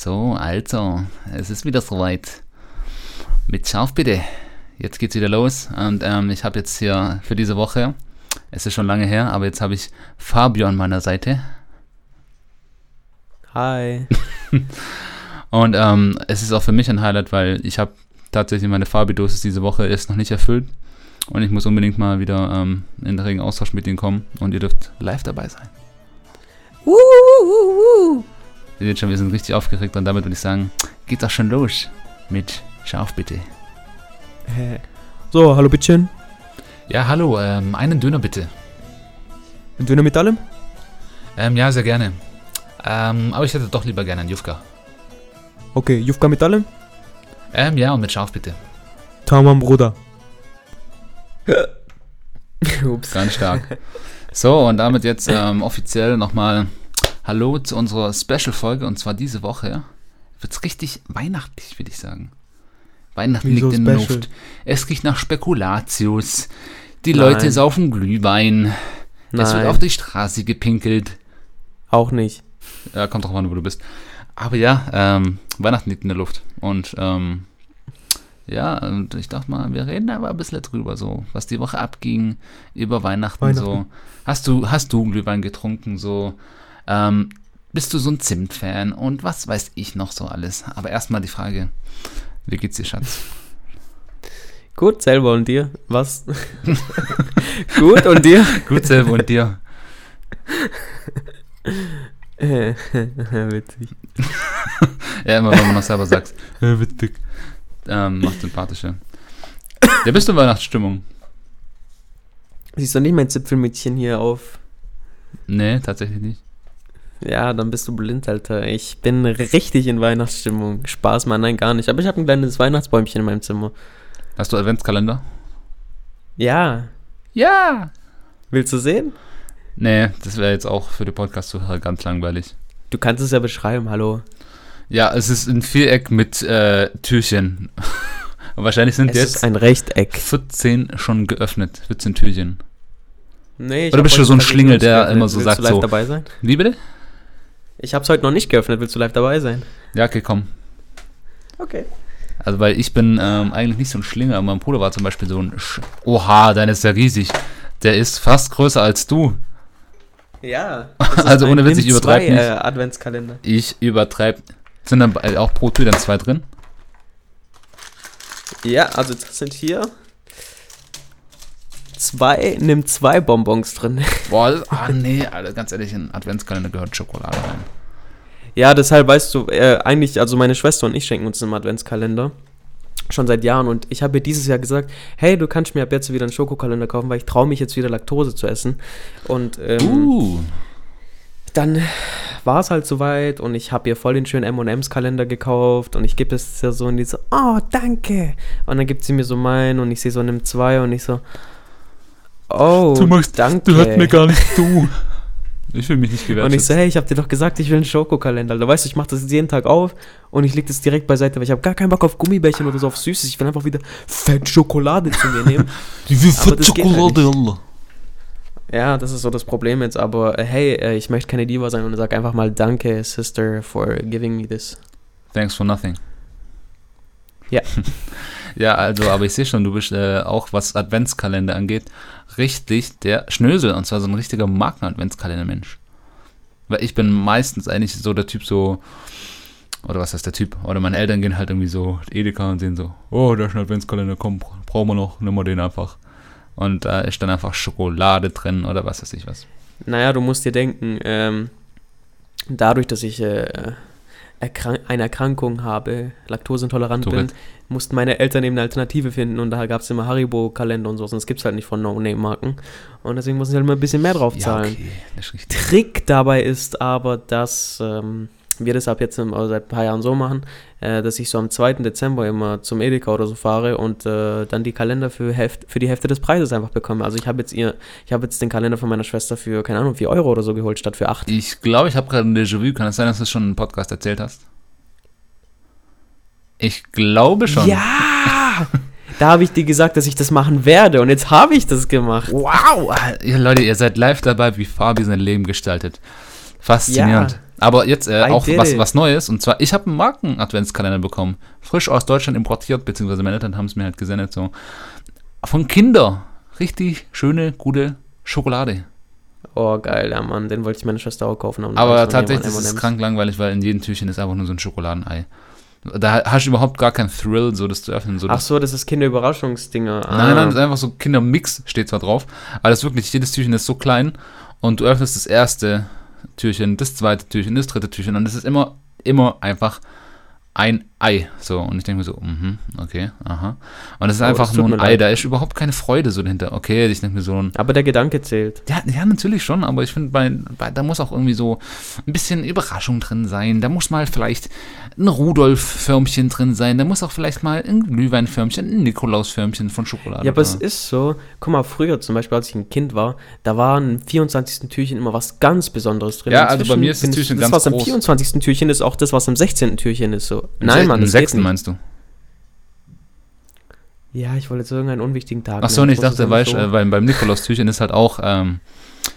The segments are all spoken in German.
So, also, es ist wieder soweit. Mit Scharf bitte. Jetzt geht's wieder los und ähm, ich habe jetzt hier für diese Woche, es ist schon lange her, aber jetzt habe ich Fabio an meiner Seite. Hi. Und ähm, es ist auch für mich ein Highlight, weil ich habe tatsächlich meine Fabi-Dosis diese Woche ist noch nicht erfüllt und ich muss unbedingt mal wieder ähm, in den regen Austausch mit ihnen kommen und ihr dürft live dabei sein. Uh, uh, uh, Ihr seht schon, wir sind richtig aufgeregt und damit würde ich sagen, geht's auch schon los mit Scharf bitte. So, hallo Bittchen. Ja, hallo, ähm, einen Döner bitte. Ein Döner mit allem? Ähm, ja, sehr gerne. Ähm, aber ich hätte doch lieber gerne einen Jufka. Okay, Jufka mit allem? Ähm, ja, und mit Scharf bitte. Tamam, Bruder. Ups. Ganz stark. So, und damit jetzt ähm, offiziell nochmal Hallo zu unserer Special-Folge. Und zwar diese Woche wird's richtig weihnachtlich, würde ich sagen. Weihnachten Wieso liegt in der? Luft. Es riecht nach Spekulatius. Die Nein. Leute saufen Glühwein. Es wird Nein. auf die Straße gepinkelt. Auch nicht. Ja, kommt drauf an, wo du bist. Aber ja, ähm, Weihnachten liegt in der Luft. Und ähm, ja, und ich dachte mal, wir reden aber ein bisschen drüber, so, was die Woche abging, über Weihnachten, so. Weihnachten. Hast du, hast du Glühwein getrunken, so? Ähm, bist du so ein Zimt-Fan und was weiß ich noch so alles? Aber erstmal die Frage, wie geht's dir, Schatz? Gut, selber und dir? Was? Gut, und dir? Gut selber und dir? Witzig. Ja, immer wenn man noch selber sagt, witzig. Ähm, macht sympathischer. Ja, bist du in Weihnachtsstimmung? Siehst du nicht mein Zipfelmützchen hier auf? Nee, tatsächlich nicht. Ja, dann bist du blind, Alter. Ich bin richtig in Weihnachtsstimmung. Spaß, Mann, nein, gar nicht. Aber ich habe ein kleines Weihnachtsbäumchen in meinem Zimmer. Hast du Adventskalender? Ja. Ja! Willst du sehen? Nee, das wäre jetzt auch für die Podcast-Zuhörer ganz langweilig. Du kannst es ja beschreiben, hallo. Ja, es ist ein Viereck mit äh, Türchen. Wahrscheinlich sind Es jetzt ist ein Rechteck. 14 schon geöffnet. 14 Türchen. Nee, ich Oder bist du so ein Schlingel, der immer so sagt du live so- dabei sein? Wie bitte? Ich hab's heute noch nicht geöffnet. Willst du live dabei sein? Ja, okay, komm. Okay. Also, weil ich bin ähm, eigentlich nicht so ein Schlingel, aber mein Bruder war zum Beispiel so ein. Sch Oha, dein ist ja riesig. Der ist fast größer als du. Ja. Also ohne Witz, ich übertreib nicht. Äh, Adventskalender. Ich übertreibe. Sind dann auch pro Tür dann zwei drin? Ja, also das sind hier zwei, nimm zwei Bonbons drin. Boah, das, ah nee, Alter, ganz ehrlich, in Adventskalender gehört Schokolade rein. Ja, deshalb weißt du, äh, eigentlich, also meine Schwester und ich schenken uns einen Adventskalender. Schon seit Jahren und ich habe ihr dieses Jahr gesagt, hey, du kannst mir ab jetzt wieder einen Schokokalender kaufen, weil ich traue mich jetzt wieder Laktose zu essen. Und ähm, Uh. dann war es halt soweit und ich habe ihr voll den schönen M&M's-Kalender gekauft und ich gebe es ja so und die so, oh, danke. Und dann gibt sie mir so meinen und ich sehe so, nimm zwei und ich so, oh, danke. gar nicht du. Ich will mich nicht Und ich so, hey, ich habe dir doch gesagt, ich will einen Schokokalender. Da weißt du, ich mache das jetzt jeden Tag auf und ich lege das direkt beiseite, weil ich habe gar keinen Bock auf Gummibärchen oder so auf Süßes. Ich will einfach wieder fett Schokolade zu mir nehmen. Die will das geht halt. Allah. Ja, das ist so das Problem jetzt, aber äh, hey, äh, ich möchte keine Diva sein und sag einfach mal Danke, Sister, for giving me this. Thanks for nothing. Ja. ja, also, aber ich sehe schon, du bist äh, auch, was Adventskalender angeht, richtig der Schnösel. Und zwar so ein richtiger Marken-Adventskalender-Mensch. Weil ich bin meistens eigentlich so der Typ so, oder was heißt der Typ? Oder meine Eltern gehen halt irgendwie so Edeka und sehen so, oh, da ist ein Adventskalender, komm, bra- brauchen wir noch, nimm mal den einfach. Und da ist dann einfach Schokolade drin oder was weiß ich was. Naja, du musst dir denken, ähm, dadurch, dass ich äh, erkrank eine Erkrankung habe, laktoseintolerant bin, Tourette. Mussten meine Eltern eben eine Alternative finden und da gab es immer Haribo-Kalender und so, sonst gibt es halt nicht von No-Name-Marken. Und deswegen mussten sie halt immer ein bisschen mehr drauf Ja, zahlen. okay, das ist richtig. Trick dabei ist aber, dass ähm, wir das ab jetzt also seit ein paar Jahren so machen, äh, dass ich so am 2. Dezember immer zum Edeka oder so fahre und äh, dann die Kalender für, Hälfte, für die Hälfte des Preises einfach bekomme. Also ich habe jetzt ihr, ich habe jetzt den Kalender von meiner Schwester für, keine Ahnung, 4 Euro oder so geholt, statt für 8. Ich glaube, ich habe gerade ein Déjà-vu. Kann es sein, dass du es schon im Podcast erzählt hast? Ich glaube schon. Ja! Da habe ich dir gesagt, dass ich das machen werde und jetzt habe ich das gemacht. Wow! Ihr Leute, ihr seid live dabei, wie Fabi sein Leben gestaltet. Faszinierend. Ja. Aber jetzt äh, auch was, was Neues. Und zwar, ich habe einen Marken-Adventskalender bekommen. Frisch aus Deutschland importiert, beziehungsweise meine Eltern haben es mir halt gesendet. So. Von Kinder. Richtig schöne, gute Schokolade. Oh, geil, ja, Mann. Den wollte ich meine Schwester auch kaufen. Aber tatsächlich ist es krank langweilig, weil in jedem Türchen ist einfach nur so ein Schokoladenei. Da hast du überhaupt gar keinen Thrill, so das zu öffnen. So Ach so, das ist Kinderüberraschungsdinger. Ah. Nein, nein, das ist einfach so Kindermix steht zwar drauf, aber das ist wirklich, jedes Türchen ist so klein und du öffnest das erste Türchen, das zweite Türchen, das dritte Türchen und es ist immer, immer einfach ein Ei. So, und ich denke mir so, mhm, okay, aha. Und es ist Oh, einfach nur ein Ei, leid. da ist überhaupt keine Freude so dahinter. Okay, ich denke mir so ein, Aber der Gedanke zählt. ja, ja, natürlich schon, aber ich finde, bei, bei, da muss auch irgendwie so ein bisschen Überraschung drin sein. Da muss mal vielleicht ein Rudolf-Förmchen drin sein. Da muss auch vielleicht mal ein Glühweinförmchen, ein Nikolaus-Förmchen von Schokolade. Ja, aber es ist so, guck mal, früher zum Beispiel, als ich ein Kind war, da waren im 24. Türchen immer was ganz Besonderes drin. Ja, also bei Inzwischen mir ist das finde ich, Türchen das, ganz was am groß. 24. Türchen ist, auch das, was am 16. Türchen ist. So. Nein, Mann, geht sechsten meinst du? Ja, ich wollte jetzt irgendeinen unwichtigen Tag Ach so, und nennen. ich dachte, weißt du, so- äh, beim, beim Nikolaus-Türchen ist halt auch ähm,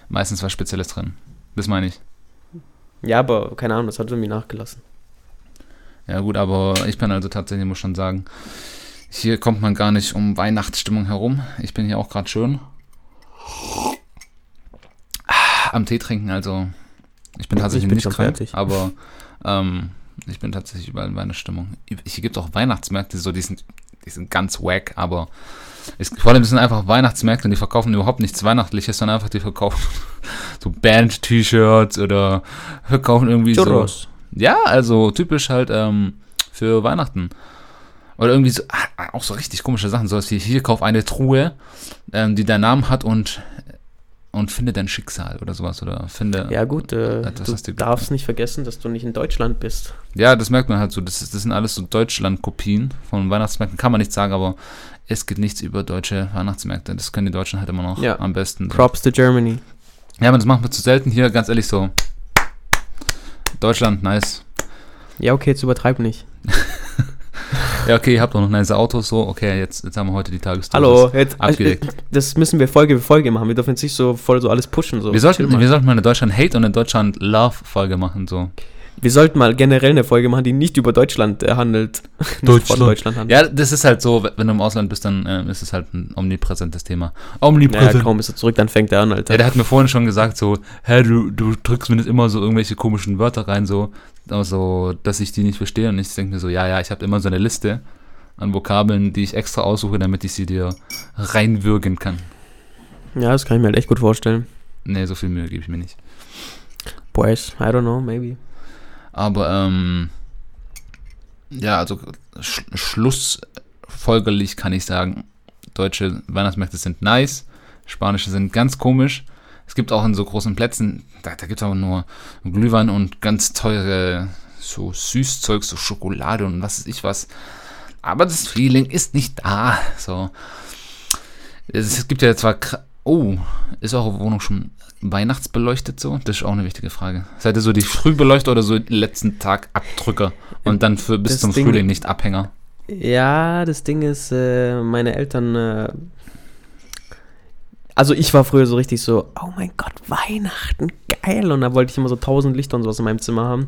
meistens was Spezielles drin. Das meine ich. Ja, aber keine Ahnung, das hat irgendwie nachgelassen. Ja, gut, aber ich bin also tatsächlich, muss schon sagen, hier kommt man gar nicht um Weihnachtsstimmung herum. Ich bin hier auch gerade schön Ah, am Tee trinken, also ich bin tatsächlich Ich bin nicht krank, fertig. aber ähm, ich bin tatsächlich überall in Weihnachtsstimmung. Hier gibt es auch Weihnachtsmärkte, so die sind, die sind ganz wack, aber es, vor allem sind einfach Weihnachtsmärkte und die verkaufen überhaupt nichts Weihnachtliches, sondern einfach die verkaufen so Band-T-Shirts oder verkaufen irgendwie so Churros. ja, also typisch halt ähm, für Weihnachten. Oder irgendwie so, ah, auch so richtig komische Sachen, sowas wie hier kauf eine Truhe, ähm, die deinen Namen hat und, und finde dein Schicksal oder sowas. Oder finde. Ja, gut, äh, du darfst nicht vergessen, dass du nicht in Deutschland bist. Ja, das merkt man halt so. Das, ist, das sind alles so Deutschland-Kopien von Weihnachtsmärkten, kann man nicht sagen, aber es geht nichts über deutsche Weihnachtsmärkte. Das können die Deutschen halt immer noch Ja. am besten. Props to Germany. Ja, aber das machen wir zu selten hier, ganz ehrlich so. Deutschland, nice. Ja, okay, jetzt übertreib nicht. Ja, okay, ihr habt auch noch nice Autos, so. Okay, jetzt, jetzt haben wir heute die Tagesdosis. Hallo, jetzt, äh, abgedeckt. das müssen wir Folge für Folge machen. Wir dürfen jetzt nicht so voll so alles pushen. So. Wir sollten, wir sollten mal eine Deutschland-Hate und eine Deutschland-Love-Folge machen, so. Wir sollten mal generell eine Folge machen, die nicht über Deutschland äh, handelt. Nicht von Deutschland handelt. Ja, das ist halt so, wenn du im Ausland bist, dann äh, ist es halt ein omnipräsentes Thema. Ja, Omnipräsent. kaum ist er zurück, dann fängt er an, Alter. Ja, der hat mir vorhin schon gesagt, so, hä, du, du drückst mir nicht immer so irgendwelche komischen Wörter rein, so, also, dass ich die nicht verstehe. Und ich denke mir so, ja, ja, ich habe immer so eine Liste an Vokabeln, die ich extra aussuche, damit ich sie dir reinwürgen kann. Ja, das kann ich mir halt echt gut vorstellen. Nee, so viel Mühe gebe ich mir nicht. Pues, I don't know, maybe. Aber, ähm, ja, also sch schlussfolgerlich kann ich sagen, deutsche Weihnachtsmärkte sind nice, spanische sind ganz komisch. Es gibt auch in so großen Plätzen, da, da gibt es auch nur Glühwein und ganz teure so Süßzeug, so Schokolade und was weiß ich was. Aber das Feeling ist nicht da. So. Es, gibt ja zwar. Oh, ist eure Wohnung schon weihnachtsbeleuchtet so? Das ist auch eine wichtige Frage. Seid ihr so die Frühbeleuchter oder so den letzten Tag Abdrücker und dann für bis Das zum Ding- Frühling nicht Abhänger? Ja, das Ding ist, äh, meine Eltern, äh, also ich war früher so richtig so, oh mein Gott, Weihnachten, geil. Und da wollte ich immer so tausend Lichter und sowas in meinem Zimmer haben.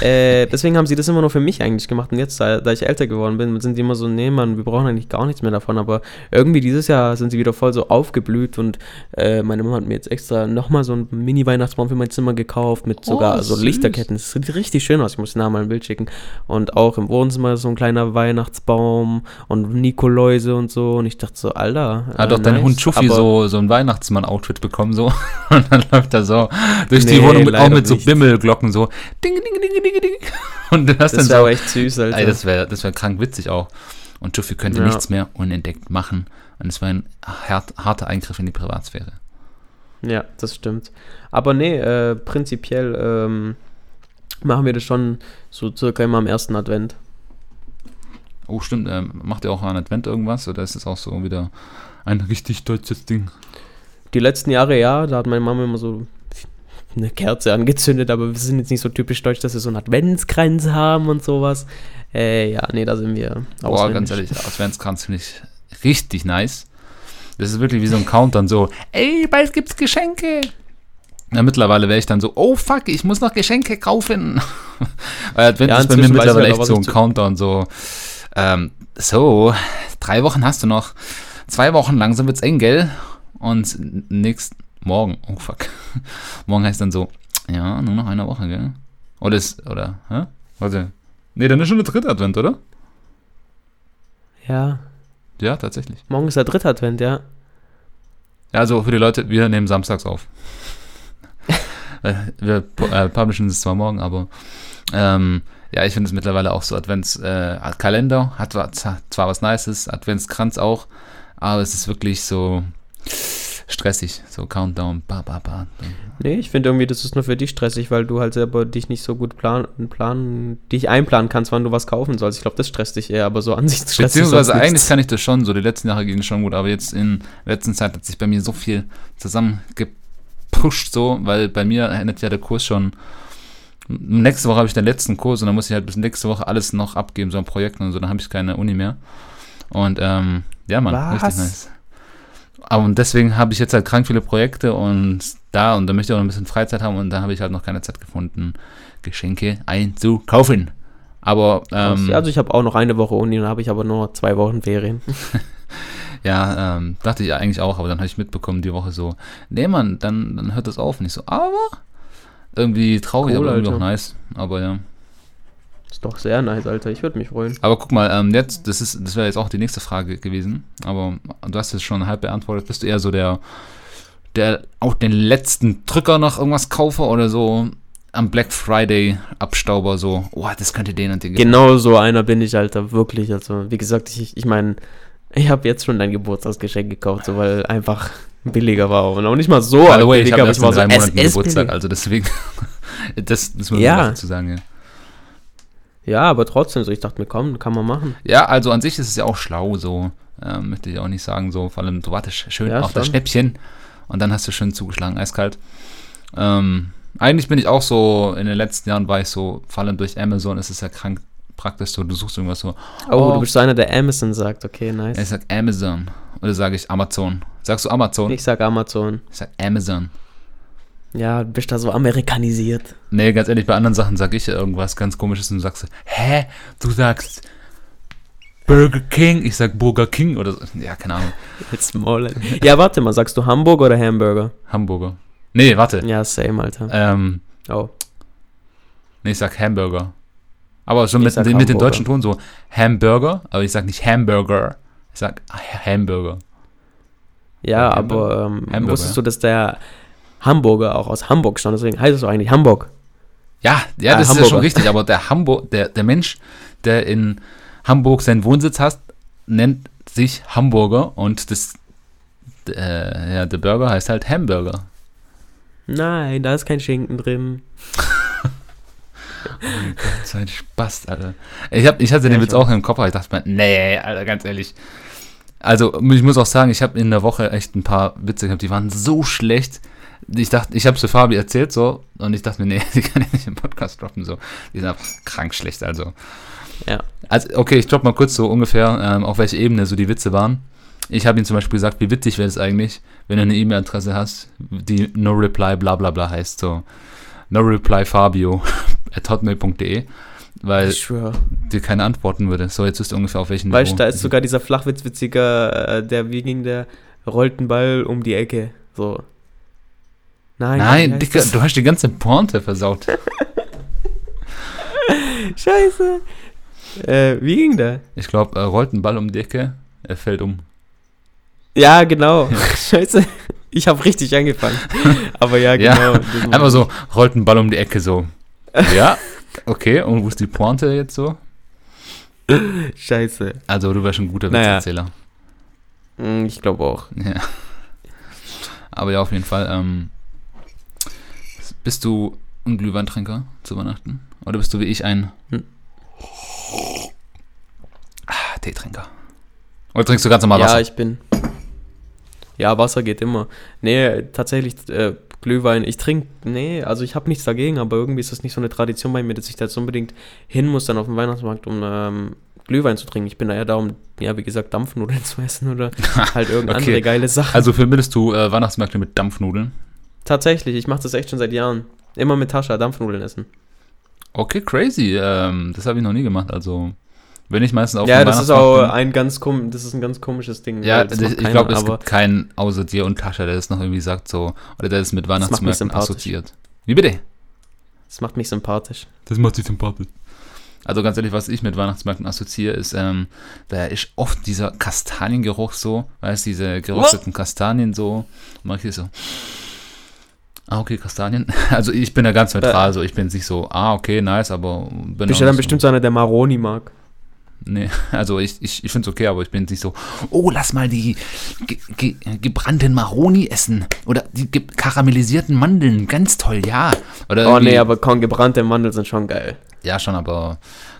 äh, deswegen haben sie das immer nur für mich eigentlich gemacht. Und jetzt, da, da ich älter geworden bin, sind die immer so, nee, Mann, wir brauchen eigentlich gar nichts mehr davon. Aber irgendwie dieses Jahr sind sie wieder voll so aufgeblüht und äh, meine Mama hat mir jetzt extra nochmal so einen Mini-Weihnachtsbaum für mein Zimmer gekauft mit sogar Oh, so. Lichterketten. Das sieht richtig schön aus. Ich muss nachher mal ein Bild schicken. Und auch im Wohnzimmer so ein kleiner Weihnachtsbaum und Nikoläuse und so. Und ich dachte so, Alter. Hat äh, dein nice. Hund Schuffi so, so ein Weihnachtsmann-Outfit bekommen, so. Und dann läuft er so durch die Nee, Wohnung mit, auch mit so nicht. Bimmelglocken, so. Ding, ding, ding, ding, ding. Und Das dann wäre so. echt süß, Alter. Ey, das wäre das wär krank witzig auch. Und Schuffi könnte Ja. nichts mehr unentdeckt machen. Und es war ein hart, harter Eingriff in die Privatsphäre. Ja, das stimmt. Aber nee, äh, prinzipiell ähm, machen wir das schon so circa immer am ersten Advent. Oh, stimmt. Ähm, macht ihr auch an Advent irgendwas? Oder ist es auch so wieder ein richtig deutsches Ding? Die letzten Jahre ja, da hat meine Mama immer so eine Kerze angezündet, aber wir sind jetzt nicht so typisch deutsch, dass wir so einen Adventskranz haben und sowas. Äh, ja, nee, da sind wir Boah, ganz ehrlich, Adventskranz finde ich richtig nice. Das ist wirklich wie so ein Countdown, so, ey, bald gibt's Geschenke. Ja, mittlerweile wäre ich dann so, oh fuck, ich muss noch Geschenke kaufen. Weil Advent Ja, ist bei mir mittlerweile echt so ein Countdown, so, ähm, so, drei Wochen hast du noch. Zwei Wochen langsam wird's eng, gell? Und nächst, morgen, oh fuck. morgen heißt dann so, ja, nur noch eine Woche, gell? Oder ist, oder, hä? Warte. Nee, dann ist schon der dritte Advent, oder? Ja, Ja, tatsächlich. morgen ist der dritte Advent, ja. Ja, also für die Leute, wir nehmen samstags auf. Äh, wir äh, publishen es zwar morgen, aber ähm, ja, ich finde es mittlerweile auch so Adventskalender, äh, hat zwar, zwar was Nices, Adventskranz auch, aber es ist wirklich so stressig, so Countdown, ba, ba, ba. Nee, ich finde irgendwie, das ist nur für dich stressig, weil du halt selber dich nicht so gut planen, planen dich einplanen kannst, wann du was kaufen sollst. Ich glaube, das stresst dich eher, aber so an sich stresst Beziehungsweise eigentlich nichts. kann ich das schon, so die letzten Jahre gingen schon gut, aber jetzt in letzter Zeit hat sich bei mir so viel zusammengepusht, so, weil bei mir endet ja der Kurs schon. Nächste Woche habe ich den letzten Kurs und dann muss ich halt bis nächste Woche alles noch abgeben, so an Projekten und so, dann habe ich keine Uni mehr. Und ähm, ja, man, Was? richtig nice. Aber und deswegen habe ich jetzt halt krank viele Projekte und da und da möchte ich auch noch ein bisschen Freizeit haben und da habe ich halt noch keine Zeit gefunden, Geschenke einzukaufen. Aber ähm, also ich habe auch noch eine Woche Uni, dann habe ich aber nur zwei Wochen Ferien. Ja, ähm, dachte ich eigentlich auch, aber dann habe ich mitbekommen die Woche so, nee Mann, dann, dann hört das auf. Nicht so, aber irgendwie traurig, Cool, aber irgendwie auch Alter. nice. Aber ja. Ist doch sehr nice, Alter. Ich würde mich freuen. Aber guck mal, ähm, jetzt, das ist, das wäre jetzt auch die nächste Frage gewesen, aber du hast es schon halb beantwortet. Bist du eher so der, der auch den letzten Drücker noch irgendwas kaufe oder so am Black Friday Abstauber so, oh, das könnte den und den gefallen. Genau so einer bin ich, Alter, wirklich. Also, wie gesagt, ich, ich meine, ich habe jetzt schon dein Geburtstagsgeschenk gekauft, so, weil einfach billiger war. Und auch nicht mal so By the way, ich billiger, habe erst in drei es Monaten ist Geburtstag, billiger. also deswegen, das, das muss man Ja. dazu sagen, ja. Ja, aber trotzdem so, ich dachte mir, komm, kann man machen. Ja, also an sich ist es ja auch schlau, so. Ähm, möchte ich auch nicht sagen, so. Vor allem, du wartest schön Ja, auf das schon. Schnäppchen und dann hast du schön zugeschlagen, eiskalt. Ähm, eigentlich bin ich auch so, in den letzten Jahren war ich so, vor allem durch Amazon ist es ja krank praktisch so, du suchst irgendwas so. Oh, Oh. du bist so einer, der Amazon sagt, okay, nice. Ich sag Amazon oder sage ich Amazon. Sagst du Amazon? Ich sag Amazon. Ich sag Amazon. Ja, du bist da so amerikanisiert. Nee, ganz ehrlich, bei anderen Sachen sag ich ja irgendwas ganz komisches und du sagst hä? Du sagst Burger King, ich sag Burger King oder so. Ja, keine Ahnung. Jetzt Maul. Ja, warte mal, sagst du Hamburg oder Hamburger? Hamburger. Nee, warte. Ja, same, Alter. Ähm, Oh. nee, ich sag Hamburger. Aber schon mit, mit dem Hamburger. deutschen Ton so Hamburger, aber ich sag nicht Hamburger. Ich sag Hamburger. Ja, Ja, aber ähm, Hamburger, wusstest du, dass der Hamburger auch aus Hamburg stammt? Deswegen heißt es doch eigentlich Hamburg. Ja, ja, Ah, das ist ja schon richtig, aber der Hamburg, der, der Mensch, der in Hamburg seinen Wohnsitz hat, nennt sich Hamburger und das äh, ja, der Burger heißt halt Hamburger. Nein, da ist kein Schinken drin. So ein Spaß, Alter. Ich, hab, ich hatte Ja, den Witz auch. auch im Kopf, aber ich dachte mir, nee, Alter, ganz ehrlich. Also, ich muss auch sagen, ich habe in der Woche echt ein paar Witze gehabt, die waren so schlecht. Ich dachte, ich habe zu Fabi erzählt so und ich dachte mir, nee, die kann ich nicht im Podcast droppen so. Die sind einfach krank schlecht, also. Ja. Also, okay, ich droppe mal kurz so ungefähr, ähm, auf welche Ebene so die Witze waren. Ich habe ihm zum Beispiel gesagt, wie witzig wäre es eigentlich, wenn du eine E-Mail-Adresse hast, die no reply bla bla bla heißt, so no reply Fabio at hotmail.de, weil dir keine antworten würde. So, jetzt wisst ihr ungefähr auf welchen Weißt du, da ist sogar dieser Flachwitzwitziger, äh, der wie ging der, rollt einen Ball um die Ecke. So. Nein, Nein, Dicker, du hast die ganze Pointe versaut. Scheiße. Äh, wie ging der? Ich glaube, er rollt einen Ball um die Ecke, er fällt um. Ja, genau. Scheiße. Ich habe richtig angefangen. Aber ja, Ja, genau. war- Einfach so, rollt einen Ball um die Ecke so. Ja, okay, und wo ist die Pointe jetzt so? Scheiße. Also, du wärst ein guter Naja. Witzerzähler. Hm, Ich glaube auch. Ja. Aber ja, auf jeden Fall. Ähm, bist du ein Glühweintrinker zu Weihnachten? Oder bist du wie ich ein Hm. ah, Teetrinker? Oder trinkst du ganz normal ja, Wasser? ich bin. Ja, Wasser geht immer. Nee, tatsächlich, äh, Glühwein, ich trinke, nee, also ich habe nichts dagegen, aber irgendwie ist das nicht so eine Tradition bei mir, dass ich da jetzt unbedingt hin muss dann auf den Weihnachtsmarkt, um ähm, Glühwein zu trinken. Ich bin da eher da, um, ja, wie gesagt, Dampfnudeln zu essen oder halt irgendeine Okay. andere geile Sache. Also verbindest du äh, Weihnachtsmärkte mit Dampfnudeln? Tatsächlich, ich mache das echt schon seit Jahren. Immer mit Tascha Dampfnudeln essen. Okay, crazy. Ähm, das habe ich noch nie gemacht. Also, wenn ich meistens auf ja, das ist auch ein ganz kom das ist ein ganz komisches Ding. Ja, das das, ich glaube, es aber gibt keinen außer dir und Tascha, der das noch irgendwie sagt so, oder der das mit Weihnachtsmärkten assoziiert. Wie bitte? das macht mich sympathisch. Das macht dich sympathisch. Also ganz ehrlich, was ich mit Weihnachtsmärkten assoziiere, ist, ähm, da ist oft dieser Kastaniengeruch so, weißt du, diese gerösteten Kastanien so. Mach ich so. Ah, okay, Kastanien. Also ich bin da ganz neutral, so ich bin nicht so, ah, okay, nice, aber bin Bist du dann nicht bestimmt so einer, der Maroni mag? Nee, also ich, ich, ich finde es okay, aber ich bin nicht so, oh, lass mal die ge ge gebrannten Maroni essen. Oder die karamellisierten Mandeln, ganz toll, ja. Oder Oh nee, aber komm, gebrannte Mandeln sind schon geil. Ja, schon, aber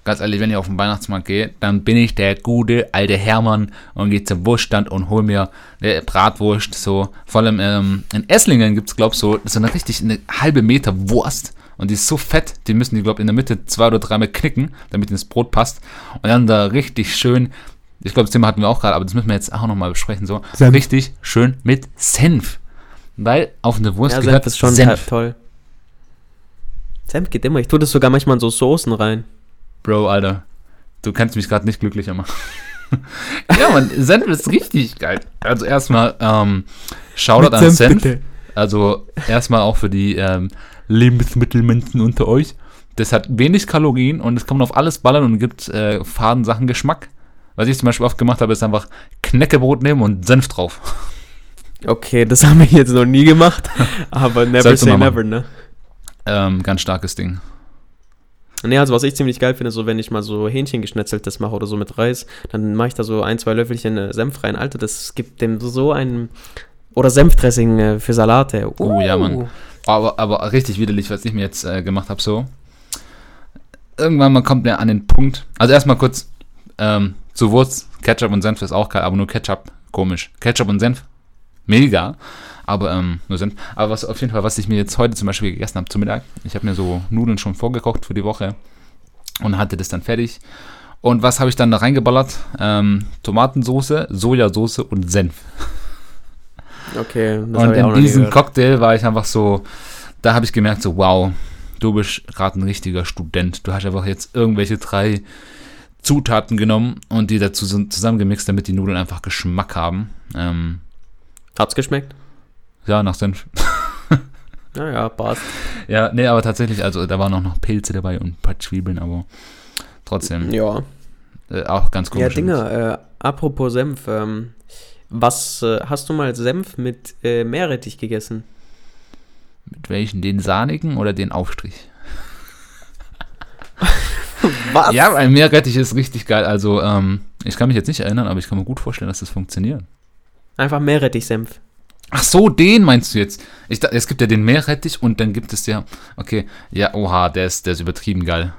ganz ehrlich, wenn ich auf den Weihnachtsmarkt gehe, dann bin ich der gute alte Hermann und gehe zum Wurststand und hol mir eine Bratwurst. So, vor allem ähm, in Esslingen gibt es, glaub ich, so, so eine richtig eine halbe Meter Wurst. Und die ist so fett, die müssen die, glaube ich, in der Mitte zwei oder dreimal knicken, damit ins Brot passt. Und dann da richtig schön, ich glaube, das Thema hatten wir auch gerade, aber das müssen wir jetzt auch nochmal besprechen, so, Senf. richtig schön mit Senf. Weil auf eine Wurst Ja, gehört Senf ist schon Senf. toll. Senf geht immer. Ich tue das sogar manchmal in so Soßen rein. Bro, Alter, du kannst mich gerade nicht glücklicher machen. ja, man, Senf ist richtig geil. Also erstmal, ähm, Shoutout an Senf. Also erstmal auch für die ähm, Lebensmittelmenschen unter euch. Das hat wenig Kalorien und es kann man auf alles ballern und gibt äh, faden Sachen Geschmack. Was ich zum Beispiel oft gemacht habe, ist einfach Knäckebrot nehmen und Senf drauf. Okay, das haben wir jetzt noch nie gemacht. Aber never Sollst du say never, ne? Ähm, ganz starkes Ding. Nee, also was ich ziemlich geil finde, so wenn ich mal so Hähnchen geschnetzeltes mache oder so mit Reis, dann mache ich da so ein, zwei Löffelchen äh, Senf rein. Alter, das gibt dem so einen. Oder Senfdressing äh, für Salate. Oh, ja, Mann. Aber, aber richtig widerlich, was ich mir jetzt äh, gemacht habe, so. Irgendwann mal kommt mir an den Punkt. Also erstmal kurz ähm, zu Wurst. Ketchup und Senf ist auch geil, aber nur Ketchup. Komisch. Ketchup und Senf. Mega. Aber ähm, nur Senf. Aber was auf jeden Fall, was ich mir jetzt heute zum Beispiel gegessen habe zum Mittag, ich habe mir so Nudeln schon vorgekocht für die Woche und hatte das dann fertig. Und was habe ich dann da reingeballert? Ähm, Tomatensoße, Sojasauce und Senf. Okay, Und in diesem. Cocktail war ich einfach so, da habe ich gemerkt, so, wow, du bist gerade ein richtiger Student. Du hast einfach jetzt irgendwelche drei Zutaten genommen und die dazu zusammengemixt, damit die Nudeln einfach Geschmack haben. Ähm, Hat's geschmeckt? Ja, nach Senf. Naja, passt. Ja, nee, aber tatsächlich, also da waren auch noch Pilze dabei und ein paar Zwiebeln, aber trotzdem Ja. äh, auch ganz Ja, komisch. Dinger, äh, apropos Senf, ähm, was äh, hast du mal Senf mit äh, Meerrettich gegessen? Mit welchen? Den sahnigen oder den Aufstrich? Was? Ja, ein Meerrettich ist richtig geil. Also, ähm, ich kann mich jetzt nicht erinnern, aber ich kann mir gut vorstellen, dass das funktioniert. Einfach Meerrettich-Senf. Ach so, den meinst du jetzt? Ich, es gibt ja den Meerrettich und dann gibt es ja. Okay, ja, oha, der ist, der ist übertrieben geil.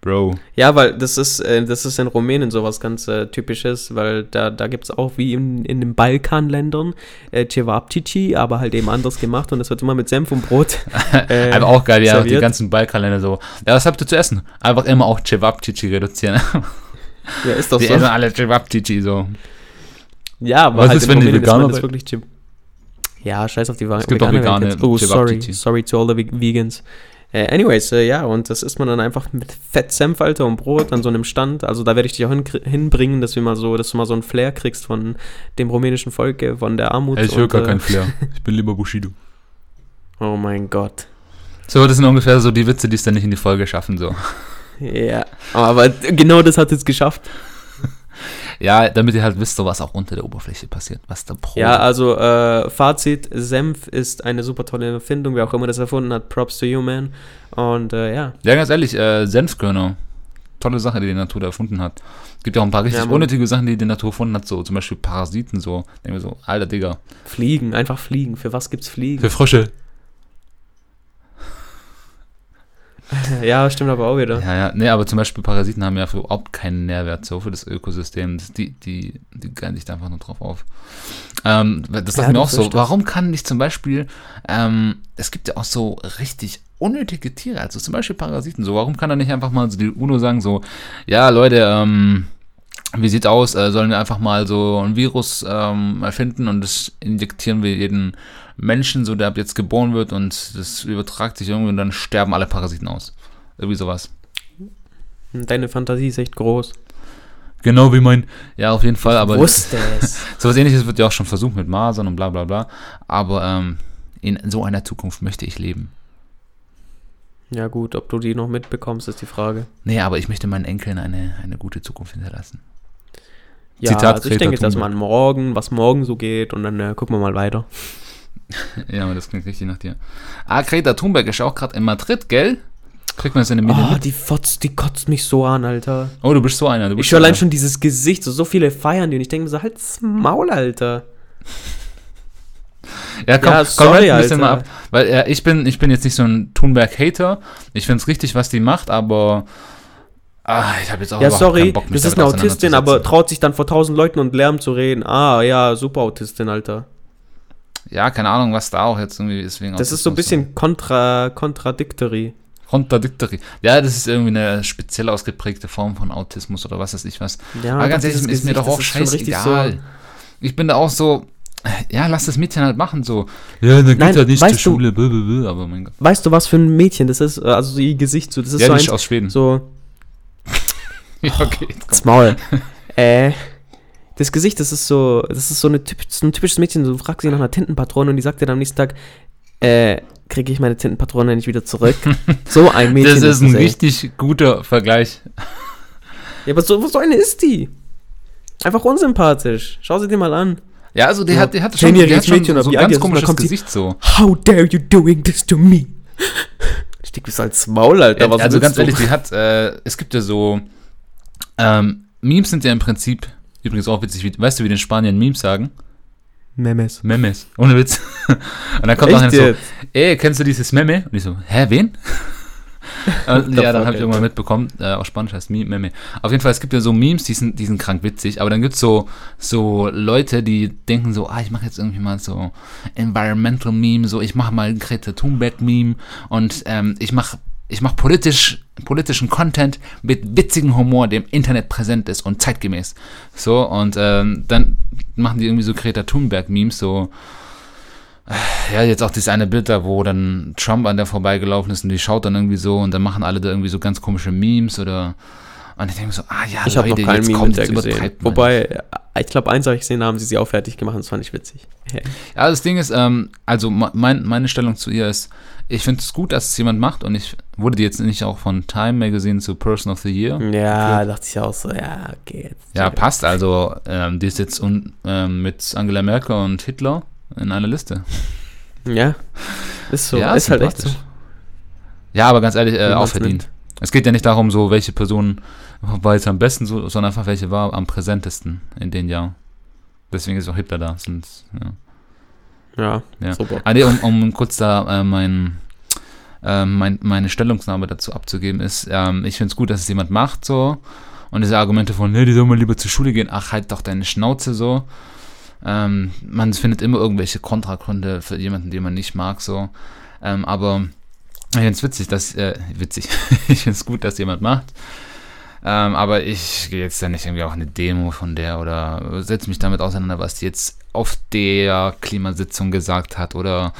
Bro. Ja, weil das ist, äh, das ist in Rumänien sowas ganz äh, typisches, weil da, da gibt es auch wie in, in den Balkanländern äh, Cevapcici, aber halt eben anders gemacht und das wird immer mit Senf und Brot. äh, Einfach auch geil, ja, die serviert. ganzen Balkanländer so. Ja, was habt ihr zu essen? Einfach immer auch Cevapcici reduzieren. Ja, ist doch Die so. essen alle Cevapcici so. Ja, aber Was halt ist, wenn die Veganer das sind? wirklich Cev- Ja, scheiß auf die Veganer. Es gibt auch Veganer, vegane Oh, sorry. Sorry to all the Ve- Vegans. Äh, anyways, äh, ja, und das isst man dann einfach mit Fett, Senf, Alter, und Brot an so einem Stand. Also da werde ich dich auch hin, hinbringen, dass wir mal so, dass du mal so einen Flair kriegst von dem rumänischen Volk, äh, von der Armut. Ich höre gar äh, keinen Flair. Ich bin lieber Bushido. Oh mein Gott. So, das sind ungefähr so die Witze, die es dann nicht in die Folge schaffen, so. Ja, aber genau das hat es geschafft. Ja, damit ihr halt wisst, so was auch unter der Oberfläche passiert, was da pro. Ja, also äh, Fazit, Senf ist eine super tolle Erfindung, wer auch immer das erfunden hat, Props to you, man. Und äh, ja, Ja, ganz ehrlich, äh, Senfkörner. Tolle Sache, die die Natur da erfunden hat. Es gibt ja auch ein paar richtig Ja, unnötige Sachen, die die Natur erfunden hat, so zum Beispiel Parasiten, so. Denken wir so, alter Digga. Fliegen, einfach fliegen. Für was gibt's Fliegen? Frösche. ja, stimmt aber auch wieder. Ja, ja, nee, aber zum Beispiel Parasiten haben ja überhaupt keinen Nährwert, so für das Ökosystem. Das, die, die, die geilen sich da einfach nur drauf auf. Ähm, das dachte Ja, mir auch so, warum kann nicht zum Beispiel, ähm, es gibt ja auch so richtig unnötige Tiere, also zum Beispiel Parasiten, so, warum kann da nicht einfach mal so die UNO sagen, so, ja, Leute, ähm, wie sieht's aus? Äh, sollen wir einfach mal so ein Virus ähm, erfinden und das injektieren wir jeden Menschen, so der ab jetzt geboren wird und das übertragt sich irgendwie und dann sterben alle Parasiten aus. Irgendwie sowas. Deine Fantasie ist echt groß. Genau wie mein, ja, auf jeden Fall, aber Wusste es. sowas ähnliches wird ja auch schon versucht mit Masern und bla bla bla. Aber ähm, in so einer Zukunft möchte ich leben. Ja gut, ob du die noch mitbekommst, ist die Frage. Nee, aber ich möchte meinen Enkeln eine, eine gute Zukunft hinterlassen. Ja, Zitat also ich denke, dass man morgen, was morgen so geht und dann äh, gucken wir mal weiter. Ja, aber das klingt richtig nach dir. Ah, Greta Thunberg ist auch gerade in Madrid, gell? Kriegt man das in den Medien Oh, mit? die Fotz, die kotzt mich so an, Alter. Oh, du bist so einer. Du bist Ich höre allein schon dieses Gesicht, so, so viele feiern die und ich denke mir so, halt's Maul, Alter. Ja, komm, Ja, komm halt ein bisschen mal Alter. ab. Weil ja, ich, bin, ich bin jetzt nicht so ein Thunberg-Hater. Ich finde es richtig, was die macht, aber ah, ich habe jetzt auch Ja, sorry, keinen Bock, das ist eine Autistin, aber traut sich dann vor tausend Leuten und Lärm zu reden. Ah, ja, super Autistin, Alter. Ja, keine Ahnung, was da auch jetzt irgendwie ist. Wegen Das ist so ein bisschen kontra, contradictory. Contradictory. Ja, das ist irgendwie eine speziell ausgeprägte Form von Autismus oder was weiß ich was. Ja, aber ganz ehrlich, dieses ist mir doch auch ist scheißegal. Ich bin da auch so, ja, lass das Mädchen halt machen, so. Ja, dann geht Nein, er nicht zur weißt du- Schule, blablabla, aber mein Gott. Weißt du, was für ein Mädchen das ist? Also ihr Gesicht so, das ist Ja, so ist aus Schweden. so, ja, okay, jetzt komm. das Maul. äh, das Gesicht, das ist so, das ist so, eine typ, so ein typisches Mädchen, du fragst sie nach einer Tintenpatrone und die sagt dir dann am nächsten Tag, äh, kriege ich meine Tintenpatrone nicht wieder zurück? so ein Mädchen Das ist ein ey. richtig guter Vergleich. Ja, aber so, so eine ist die. Einfach unsympathisch. Schau sie dir mal an. Ja, also die So, hat, die hat schon, die hat schon Mädchen so ein ganz ist, komisches Gesicht so. How dare you doing this to me? Stieg bis als Maul, Alter. Was also ganz ehrlich, die hat, äh, es gibt ja so, ähm, Memes sind ja im Prinzip, übrigens auch witzig, wie, weißt du, wie den Spaniern Memes sagen? Memes. Memes, ohne Witz. Und dann kommt Echt nachher so, ey, kennst du dieses Meme? Und ich so, hä, wen? Und the ja, dann habe ich irgendwann mitbekommen, äh, auf Spanisch heißt Meme, Meme. Auf jeden Fall, es gibt ja so Memes, die sind, die sind krank witzig, aber dann gibt es so, so Leute, die denken so, ah, ich mache jetzt irgendwie mal so Environmental Meme, so ich mache mal ein Greta Thunberg Meme und ähm, ich mache ich mach politisch, politischen Content mit witzigem Humor, der im Internet präsent ist und zeitgemäß. So, und ähm, dann machen die irgendwie so Greta Thunberg Memes, so ja, jetzt auch dieses eine Bild da, wo dann Trump an der vorbeigelaufen ist und die schaut dann irgendwie so und dann machen alle da irgendwie so ganz komische Memes oder und ich denke so, ah ja, Ich habe noch keinen Meme mit der gesehen. Wobei, äh, ich glaube, eins habe ich gesehen, da haben sie sie auch fertig gemacht und das fand ich witzig. Ja, das Ding ist, ähm, also me- mein, meine Stellung zu ihr ist, ich finde es gut, dass es jemand macht und ich wurde die jetzt nicht auch von Time Magazine zu Person of the Year. Ja, dachte ich auch so, ja, okay. Jetzt Ja, passt, also ähm, die ist jetzt un, ähm, mit Angela Merkel und Hitler in einer Liste. Ja, ist so, ja, ist halt echt so. Ja, aber ganz ehrlich, äh, auch verdient. Es geht ja nicht darum, so welche Person war jetzt am besten, so, sondern einfach welche war am präsentesten in den Jahren. Deswegen ist auch Hitler da. Sonst, ja. Ja, Ja. super. Ah, nee, um, um kurz da äh, mein, äh, mein, meine Stellungnahme dazu abzugeben, ist, ähm, ich finde es gut, dass es jemand macht, so. Und diese Argumente von, nee, die soll mal lieber zur Schule gehen, ach, halt doch deine Schnauze, so. Ähm, man findet immer irgendwelche Kontragründe für jemanden, den man nicht mag, so. Ähm, aber ich finde es witzig, dass, äh, witzig, ich finde es gut, dass jemand macht. Ähm, aber ich gehe jetzt ja nicht irgendwie auf eine Demo von der oder setze mich damit auseinander, was die jetzt auf der Klimasitzung gesagt hat oder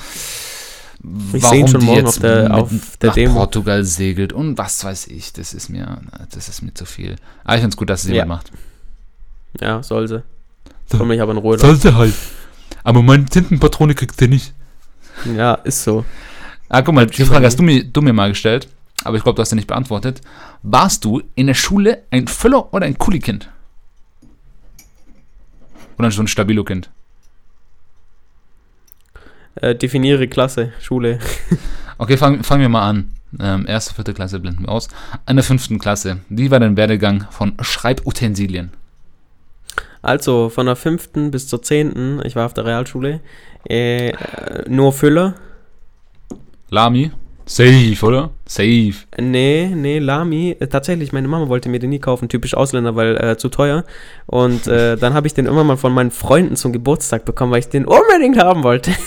Ich ihn schon morgen auf der- auf der nach Demo. Portugal segelt und was weiß ich. Das ist mir, das ist mir zu viel. Aber ich finde es gut, dass es Ja. macht. Ja, soll sie. So. Soll mich aber in Ruhe lassen. Sollte halt. Aber meine Tintenpatrone kriegt ihr nicht. Ja, ist so. Ah, guck mal, die Frage hast du mir, du mir mal gestellt, aber ich glaube, du hast sie nicht beantwortet. Warst du in der Schule ein Füller oder ein Kuli-Kind? Oder so ein Stabilo-Kind? Äh, definiere Klasse, Schule. Okay, fangen fangen wir mal an. Ähm, erste, vierte Klasse blenden wir aus. An der fünften Klasse. Wie war dein Werdegang von Schreibutensilien? Also, von der fünften bis zur zehnten, ich war auf der Realschule, äh, nur Füller. Lami? Safe, oder? Safe. Nee, nee, Lami. Äh, tatsächlich, meine Mama wollte mir den nie kaufen, typisch Ausländer, weil äh, zu teuer. Und äh, dann habe ich den immer mal von meinen Freunden zum Geburtstag bekommen, weil ich den unbedingt haben wollte.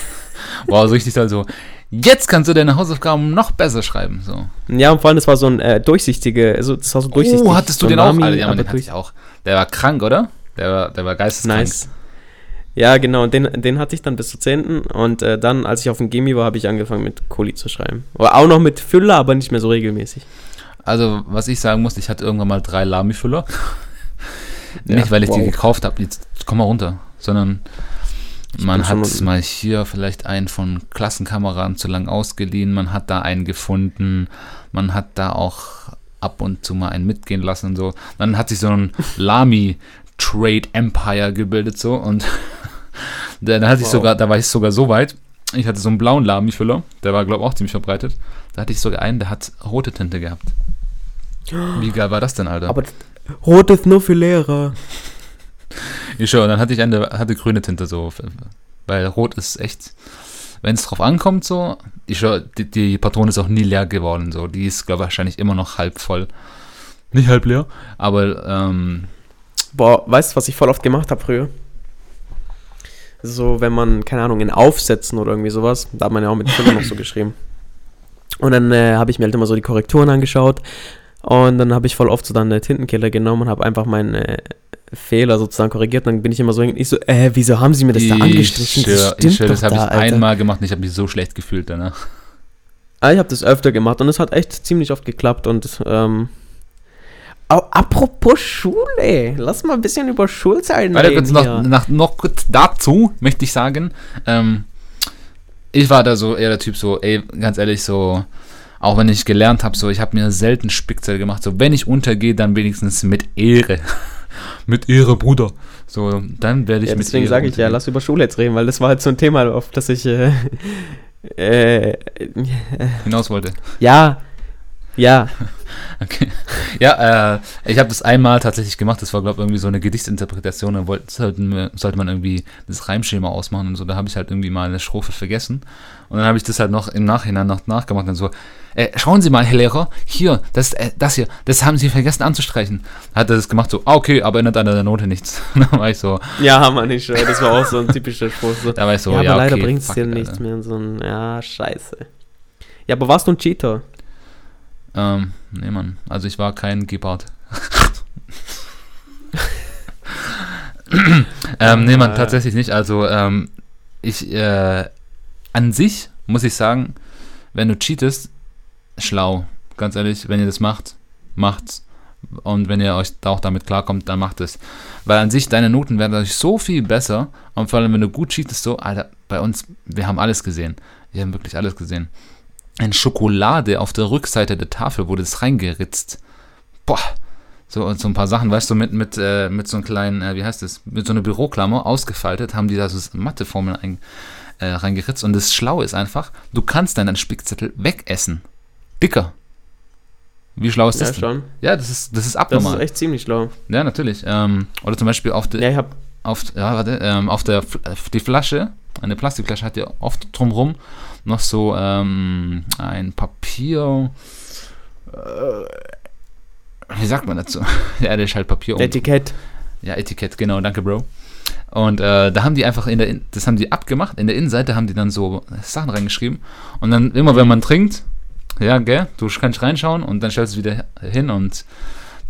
Wow, so richtig halt so. Jetzt kannst du deine Hausaufgaben noch besser schreiben. So. ja, und vor allem, das war so ein äh, durchsichtige, also das war so durchsichtig. Oh, hattest du so den Lami, auch? Alter, ja, den hatte ich auch. Der war krank, oder? Der war, der war geisteskrank. Nice. Ja, genau, und den, den hatte ich dann bis zur 10. Und äh, dann, als ich auf dem Gimmi war, habe ich angefangen mit Kuli zu schreiben. Oder auch noch mit Füller, aber nicht mehr so regelmäßig. Also, was ich sagen muss, ich hatte irgendwann mal drei Lami-Füller. Ja, Nicht, weil ich die wow. gekauft habe, jetzt komm mal runter, sondern man hat mal hier vielleicht einen von Klassenkameraden zu lang ausgeliehen, man hat da einen gefunden, man hat da auch ab und zu mal einen mitgehen lassen und so. Dann hat sich so ein Lami Trade Empire gebildet so und da, da hatte ich Wow. sogar, da war ich sogar so weit, ich hatte so einen blauen Lami-Füller, der war glaube ich auch ziemlich verbreitet. Da hatte ich sogar einen, der hat rote Tinte gehabt. Wie geil war das denn, Alter? Aber Rot ist nur für Lehrer. Ich schon, dann hatte ich eine, hatte grüne Tinte so, weil rot ist echt, wenn es drauf ankommt so, ich schau, die, die Patrone ist auch nie leer geworden so, die ist glaube ich wahrscheinlich immer noch halb voll. Nicht halb leer, aber ähm, Boah, weißt du, was ich voll oft gemacht habe früher? So, wenn man, keine Ahnung, in Aufsätzen oder irgendwie sowas, da hat man ja auch mit Füller noch so geschrieben. Und dann äh, habe ich mir halt immer so die Korrekturen angeschaut und dann habe ich voll oft so dann eine Tintenkiller genommen und habe einfach meinen äh, Fehler sozusagen korrigiert. Und dann bin ich immer so, ich so, äh, wieso haben sie mir das da angestrichen? ich schwör, ich schwör, das habe ich Alter. einmal gemacht und ich habe mich so schlecht gefühlt danach. Ah, ich habe das öfter gemacht und es hat echt ziemlich oft geklappt und ähm, apropos Schule, lass mal ein bisschen über Schulzeiten Weiter reden kurz noch, nach, noch kurz dazu möchte ich sagen, ähm, ich war da so eher der Typ so, ey, ganz ehrlich, so, auch wenn ich gelernt habe, so, ich habe mir selten Spickzettel gemacht, so, wenn ich untergehe, dann wenigstens mit Ehre. mit Ehre, Bruder. So, dann werde ich Ja, mit deswegen sage ich ja, lass über Schule jetzt reden, weil das war halt so ein Thema, auf das ich äh, äh, hinaus wollte. ja, ja, Okay. Ja, äh, ich habe das einmal tatsächlich gemacht. Das war, glaube ich, irgendwie so eine Gedichtsinterpretation. Da wollte, sollten wir, sollte man irgendwie das Reimschema ausmachen und so. Da habe ich halt irgendwie mal eine Strophe vergessen. Und dann habe ich das halt noch im Nachhinein noch nachgemacht und so. Äh, schauen Sie mal, Herr Lehrer, hier, das, äh, das hier, das haben Sie vergessen anzustreichen. Hat er das gemacht, so, ah, okay, aber ändert an der Note nichts. da war ich so, ja, Mann, ich das war auch so ein typischer Spruch. So. da war ich so, ja, ja, aber leider okay, bringt es dir nichts mehr. So ein, ja, scheiße. Ja, aber warst du ein Cheater? Ähm, nee, Mann. Also ich war kein Gepard. ähm, nee, Mann, Äh. tatsächlich nicht. Also, ähm, ich, äh, an sich muss ich sagen, wenn du cheatest, schlau. Ganz ehrlich, wenn ihr das macht, macht's. Und wenn ihr euch da auch damit klarkommt, dann macht es. Weil an sich deine Noten werden dadurch so viel besser. Und vor allem, wenn du gut cheatest, so, Alter, bei uns, wir haben alles gesehen. Wir haben wirklich alles gesehen. Ein Schokolade auf der Rückseite der Tafel wurde es reingeritzt. Boah. So, und so ein paar Sachen, weißt du, mit, mit, äh, mit so einem kleinen, äh, wie heißt das, mit so einer Büroklammer ausgefaltet, haben die da so Matheformeln ein, äh, reingeritzt. Und das Schlaue ist einfach, du kannst deinen Spickzettel wegessen. Dicker. Wie schlau ist Ja, das denn? schon. Ja, das ist, das ist Das abnormal. ist echt ziemlich schlau. ja, natürlich. Ähm, oder zum Beispiel auf, der Ja, ich hab, auf, ja, warte, ähm, auf der äh, die Flasche, eine Plastikflasche hat ja oft drumrum noch so ähm, ein Papier. Äh, wie sagt man dazu? ja, der ist halt Papier. um- Etikett. ja, Etikett, genau, danke, Bro. Und äh, da haben die einfach in der, In- das haben die abgemacht, in der Innenseite haben die dann so Sachen reingeschrieben. Und dann immer, wenn man trinkt, ja, gell, du kannst reinschauen und dann stellst du es wieder hin und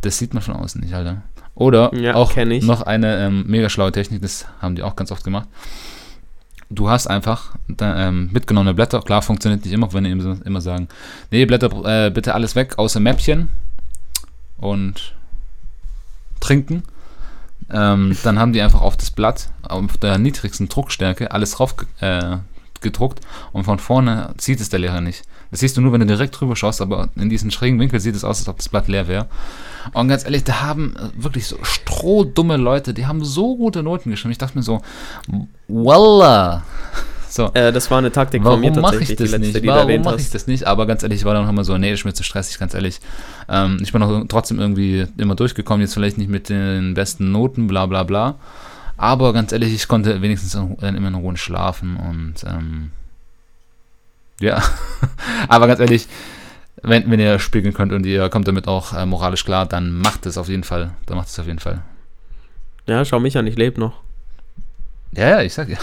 das sieht man von außen nicht, Alter. Oder Ja, auch noch eine ähm, mega schlaue Technik, das haben die auch ganz oft gemacht. Du hast einfach ähm, mitgenommene Blätter, klar, funktioniert nicht immer, wenn die immer, sagen, nee, Blätter, äh, bitte alles weg, außer Mäppchen und trinken. Ähm, dann haben die einfach auf das Blatt, auf der niedrigsten Druckstärke, alles drauf äh, gedruckt und von vorne sieht es der Lehrer nicht. Das siehst du nur, wenn du direkt drüber schaust, aber in diesem schrägen Winkel sieht es aus, als ob das Blatt leer wäre. Und ganz ehrlich, da haben äh, wirklich so strohdumme Leute, die haben so gute Noten geschrieben. Ich dachte mir so, Walla. So. Äh, das war eine Taktik von mir Warum mache ich tatsächlich, das die letzte, nicht? die du Warum erwähnt mache ich das nicht? Aber ganz ehrlich, ich war dann auch immer so, nee, das ist mir zu stressig, ganz ehrlich. Ähm, ich bin auch trotzdem irgendwie immer durchgekommen, jetzt vielleicht nicht mit den besten Noten, bla bla bla. Aber ganz ehrlich, ich konnte wenigstens dann immer in Ruhe schlafen und ähm, ja. Aber ganz ehrlich, wenn, wenn ihr spiegeln könnt und ihr kommt damit auch äh, moralisch klar, dann macht es auf jeden Fall. Dann macht es auf jeden Fall. Ja, schau mich an, ich lebe noch. Ja, ja, ich sag ja.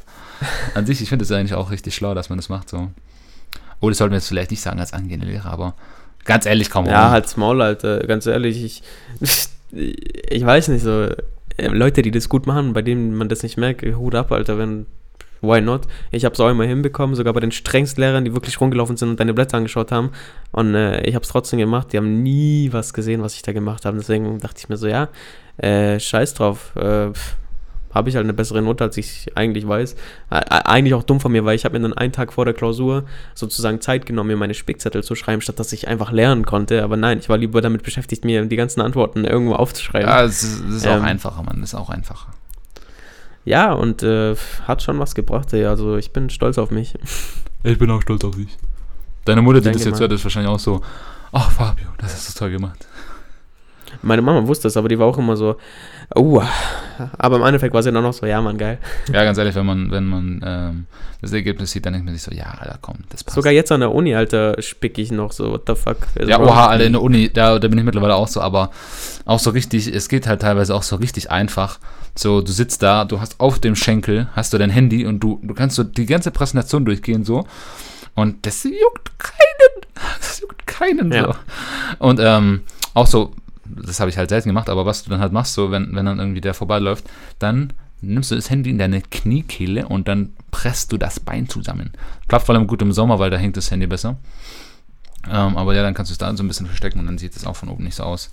An sich, ich finde es eigentlich auch richtig schlau, dass man das macht. So. Oh, das sollten wir jetzt vielleicht nicht sagen als angehende Lehrer, aber ganz ehrlich, kaum Ja, halt's Maul, Alter. Ganz ehrlich, ich, ich weiß nicht so. äh, Leute, die das gut machen, bei denen man das nicht merkt, Hut ab, Alter, wenn, why not? Ich habe es auch immer hinbekommen, sogar bei den strengsten Lehrern, die wirklich rumgelaufen sind und deine Blätter angeschaut haben. Und äh, ich habe es trotzdem gemacht. Die haben nie was gesehen, was ich da gemacht habe. Deswegen dachte ich mir so, ja, äh, scheiß drauf. Äh, habe ich halt eine bessere Note, als ich eigentlich weiß. Eigentlich auch dumm von mir, weil ich habe mir dann einen Tag vor der Klausur sozusagen Zeit genommen, mir meine Spickzettel zu schreiben, statt dass ich einfach lernen konnte. Aber nein, ich war lieber damit beschäftigt, mir die ganzen Antworten irgendwo aufzuschreiben. Ja, es ist, es ist ähm, auch einfacher, Mann. Das ist auch einfacher. Ja, und äh, hat schon was gebracht, ey. Also ich bin stolz auf mich. Ich bin auch stolz auf dich. Deine Mutter, die Danke das jetzt mal. hört, ist wahrscheinlich auch so, ach Fabio, das hast du toll gemacht. Meine Mama wusste es, aber die war auch immer so, uh, aber im Endeffekt war sie dann auch so, ja, Mann, geil. Ja, ganz ehrlich, wenn man, wenn man ähm, das Ergebnis sieht, dann denkt man sich so, ja, Alter, komm, das passt. Sogar jetzt an der Uni, Alter, spick ich noch so, what the fuck. Ja, oha, Alter, in der Uni, da, da bin ich mittlerweile auch so, aber auch so richtig, es geht halt teilweise auch so richtig einfach. So, du sitzt da, du hast auf dem Schenkel, hast du dein Handy und du, du kannst so die ganze Präsentation durchgehen so und das juckt keinen. Das juckt keinen ja. so. Und ähm, auch so, das habe ich halt selten gemacht, aber was du dann halt machst, so, wenn, wenn dann irgendwie der vorbeiläuft, dann nimmst du das Handy in deine Kniekehle und dann presst du das Bein zusammen. Klappt vor allem gut im Sommer, weil da hängt das Handy besser. Ähm, aber ja, dann kannst du es da so ein bisschen verstecken und dann sieht es auch von oben nicht so aus.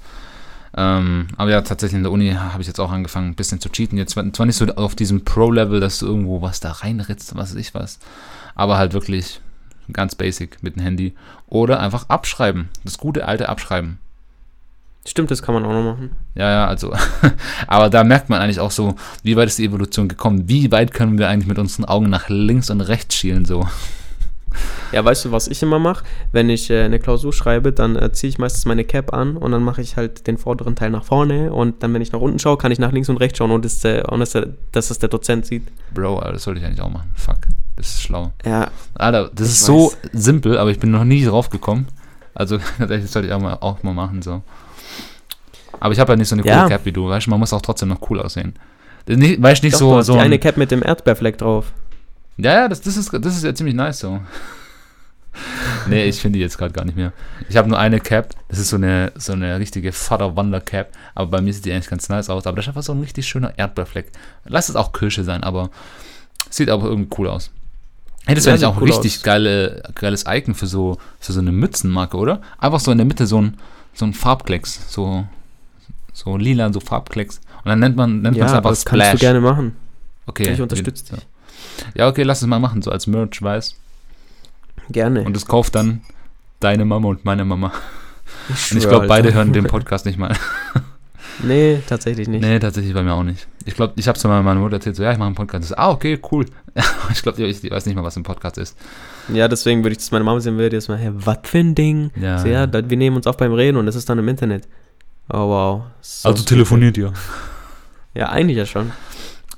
Ähm, aber ja, tatsächlich in der Uni habe ich jetzt auch angefangen, ein bisschen zu cheaten. Jetzt zwar nicht so auf diesem Pro-Level, dass du irgendwo was da reinritzt, was weiß ich was. Aber halt wirklich ganz basic mit dem Handy. Oder einfach abschreiben. Das gute alte Abschreiben. Stimmt, das kann man auch noch machen. Ja, ja, also. aber da merkt man eigentlich auch so, wie weit ist die Evolution gekommen? Wie weit können wir eigentlich mit unseren Augen nach links und rechts schielen, so? Ja, weißt du, was ich immer mache? Wenn ich äh, eine Klausur schreibe, dann äh, ziehe ich meistens meine Cap an und dann mache ich halt den vorderen Teil nach vorne und dann, wenn ich nach unten schaue, kann ich nach links und rechts schauen und, das, äh, und das, dass es der Dozent sieht. Bro, das sollte ich eigentlich auch machen. Fuck, das ist schlau. Ja. Alter, das ist weiß. so simpel, aber ich bin noch nie drauf gekommen. Also, das sollte ich auch mal, auch mal machen, so. Aber ich habe ja nicht so eine ja. coole Cap wie du, weißt du, man muss auch trotzdem noch cool aussehen. Nicht, weißt nicht Doch, so. so die eine Cap mit dem Erdbeerfleck drauf. Ja, ja, das, das, ist, das ist ja ziemlich nice so. nee, ich finde die jetzt gerade gar nicht mehr. Ich habe nur eine Cap. Das ist so eine, so eine richtige Vater-Wander-Cap. Aber bei mir sieht die eigentlich ganz nice aus. Aber das ist einfach so ein richtig schöner Erdbeerfleck. Lass es auch Kirsche sein, aber sieht aber irgendwie cool aus. Hey, das wäre ja, auch ein cool richtig geile, geiles Icon für so, für so eine Mützenmarke, oder? Einfach so in der Mitte so ein, so ein Farbklecks. So, so lila, so Farbklecks. Und dann nennt man nennt ja, es einfach das Splash. kannst du gerne machen. Okay. Ich unterstütze dich. Ja, okay, lass es mal machen, so als Merch, weiß. Gerne. Und es kauft dann deine Mama und meine Mama. Ich und ich glaube, beide hören den Podcast nicht mal. Nee, tatsächlich nicht. Nee, tatsächlich bei mir auch nicht. Ich glaube, ich habe es mal meiner Mutter erzählt, so, ja, ich mache einen Podcast. So, ah, okay, cool. ich glaube, ich, ich weiß nicht mal, was ein Podcast ist. Ja, deswegen würde ich das meiner Mama sehen, würde jetzt mal, hey, was für ein Ding? Ja. So, ja, wir nehmen uns auf beim Reden und es ist dann im Internet. Oh, wow. So also telefoniert ihr? Ja, eigentlich ja schon.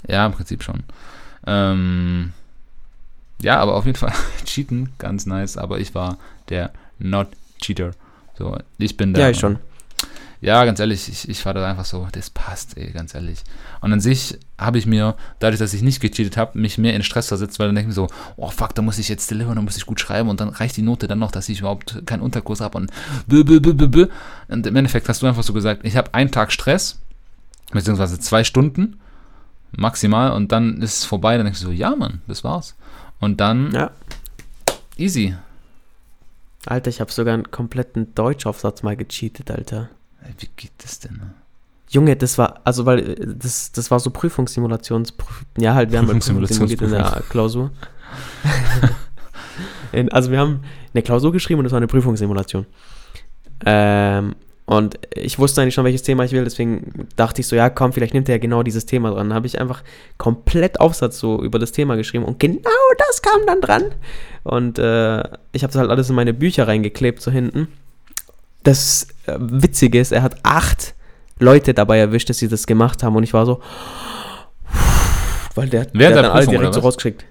Ja, im Prinzip schon. Ähm, ja, aber auf jeden Fall cheaten, ganz nice, aber ich war der Not-Cheater. So, ich bin der. Ja, ich schon. Ja, ganz ehrlich, ich, ich war da einfach so, das passt, ey, ganz ehrlich. Und an sich habe ich mir, dadurch, dass ich nicht gecheatet habe, mich mehr in Stress versetzt, weil dann denke ich mir so, oh fuck, da muss ich jetzt deliveren, da muss ich gut schreiben und dann reicht die Note dann noch, dass ich überhaupt keinen Unterkurs habe und bö, bö, bö, bö, bö. Und im Endeffekt hast du einfach so gesagt, ich habe einen Tag Stress, beziehungsweise zwei Stunden maximal und dann ist es vorbei, dann denkst du so, ja Mann, das war's. Und dann ja. easy. Alter, ich habe sogar einen kompletten Deutschaufsatz mal gecheatet, Alter. Wie geht das denn? Junge, das war, also weil äh, das, das war so Prüfungssimulations, ja halt, wir haben halt simuliert in der Klausur. in, also wir haben eine Klausur geschrieben und das war eine Prüfungssimulation. Ähm, und ich wusste eigentlich schon, welches Thema ich will, deswegen dachte ich so, ja komm, vielleicht nimmt er ja genau dieses Thema dran. Dann habe ich einfach komplett Aufsatz so über das Thema geschrieben und genau das kam dann dran. Und äh, ich habe das halt alles in meine Bücher reingeklebt, so hinten das äh, Witzige ist, er hat acht Leute dabei erwischt, dass sie das gemacht haben und ich war so, weil der, der hat dann alle direkt so rausgeschickt.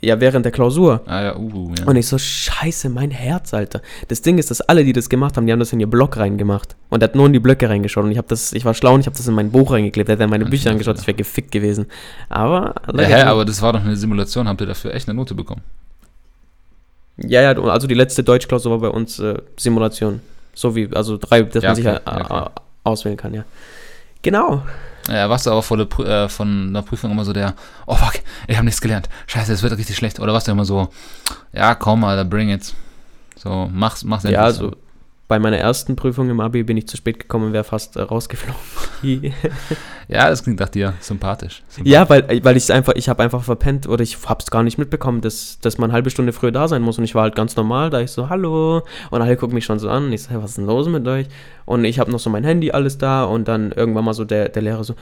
Ja, während der Klausur. Ah ja, uh, ja. Und ich so, scheiße, mein Herz, Alter. Das Ding ist, dass alle, die das gemacht haben, die haben das in ihr Blog reingemacht. Und er hat nur in die Blöcke reingeschaut. Und ich, das, ich war schlau und ich habe das in mein Buch reingeklebt. Er hat in meine Bücher angeschaut, ich wäre gefickt gewesen. Aber... Ja, hä, aber das war doch eine Simulation. Habt ihr dafür echt eine Note bekommen? Ja, ja, also die letzte Deutschklausur war bei uns äh, Simulation. So wie, also drei, dass ja, man sich okay, ja, okay. Auswählen kann, ja. Genau. Ja, warst du aber vor der, Prü- äh, von der Prüfung immer so der, oh fuck, ich habe nichts gelernt. Scheiße, es wird richtig schlecht. Oder warst du immer so, ja, komm, Alter, bring it. So, mach's, mach's Ja, endlich also bei meiner ersten Prüfung im Abi bin ich zu spät gekommen und wäre fast äh, rausgeflogen. Ja, das klingt nach dir sympathisch. sympathisch. ja, weil, weil ich einfach, ich habe einfach verpennt oder ich hab's gar nicht mitbekommen, dass, dass man eine halbe Stunde früher da sein muss und ich war halt ganz normal, da ich so, hallo und alle gucken mich schon so an und ich so, hey, was ist denn los mit euch? Und ich habe noch so mein Handy alles da und dann irgendwann mal so der, der Lehrer so,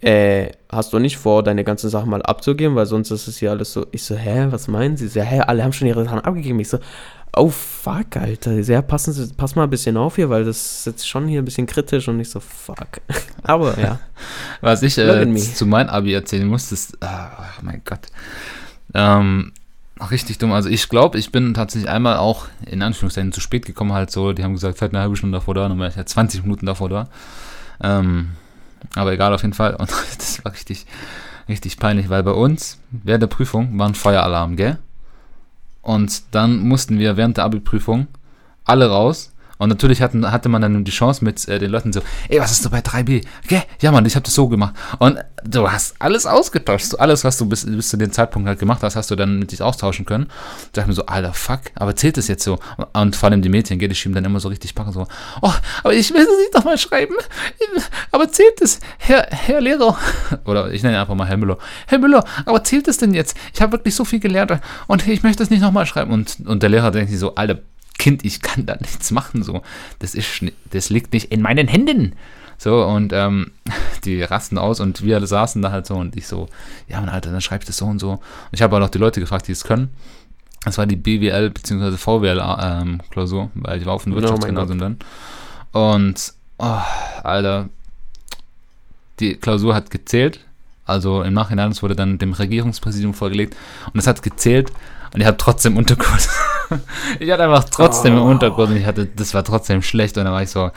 äh, hast du nicht vor, deine ganzen Sachen mal abzugeben, weil sonst ist es hier alles so, ich so, hä, was meinen sie? So, hä, alle haben schon ihre Sachen abgegeben. Ich so, oh fuck, Alter, ja, passen pass mal ein bisschen auf hier, weil das ist jetzt schon hier ein bisschen kritisch und ich so, fuck. Aber ja, Was ich äh, zu meinem Abi erzählen muss, ist, ah, oh mein Gott, ähm, richtig dumm. Also ich glaube, ich bin tatsächlich einmal auch in Anführungszeichen zu spät gekommen, halt so, die haben gesagt, seid eine halbe Stunde davor da, dann war ich ja 20 Minuten davor da. Ähm, aber egal, auf jeden Fall. Und das war richtig, richtig peinlich, weil bei uns während der Prüfung war ein Feueralarm, gell? Und dann mussten wir während der Abi-Prüfung alle raus. Und natürlich hatten, hatte man dann die Chance mit äh, den Leuten so, ey, was ist du bei 3B? Okay, ja Mann, ich habe das so gemacht. Und du hast alles ausgetauscht. So alles, was du bis, bis zu dem Zeitpunkt halt gemacht hast, hast du dann mit dich austauschen können. Da dachte ich mir so, alter, fuck, aber zählt das jetzt so? Und vor allem die Mädchen, gell, die schieben dann immer so richtig packen, so, oh, aber ich will es nicht nochmal schreiben. Aber zählt es, Herr, Herr Lehrer? Oder ich nenne ihn einfach mal Herr Müller. Herr Müller, aber zählt es denn jetzt? Ich habe wirklich so viel gelernt und ich möchte es nicht nochmal schreiben. Und, und der Lehrer denkt sich so, alter, Kind, ich kann da nichts machen, so. Das ist, das liegt nicht in meinen Händen. So, und ähm, die rasten aus und wir alle saßen da halt so und ich so, ja, Mann, Alter, dann schreib ich das so und so. Und ich habe auch noch die Leute gefragt, die es können. Das war die BWL bzw. VWL-Klausur, weil ich war auf dem mein Wirtschaftsgymnasium dann. Und, oh, Alter, die Klausur hat gezählt. Also im Nachhinein, es wurde dann dem Regierungspräsidium vorgelegt und es hat gezählt und ich habe trotzdem Unterkurs. ich hatte einfach trotzdem im Oh. Unterkurs und ich hatte, das war trotzdem schlecht und dann war ich so,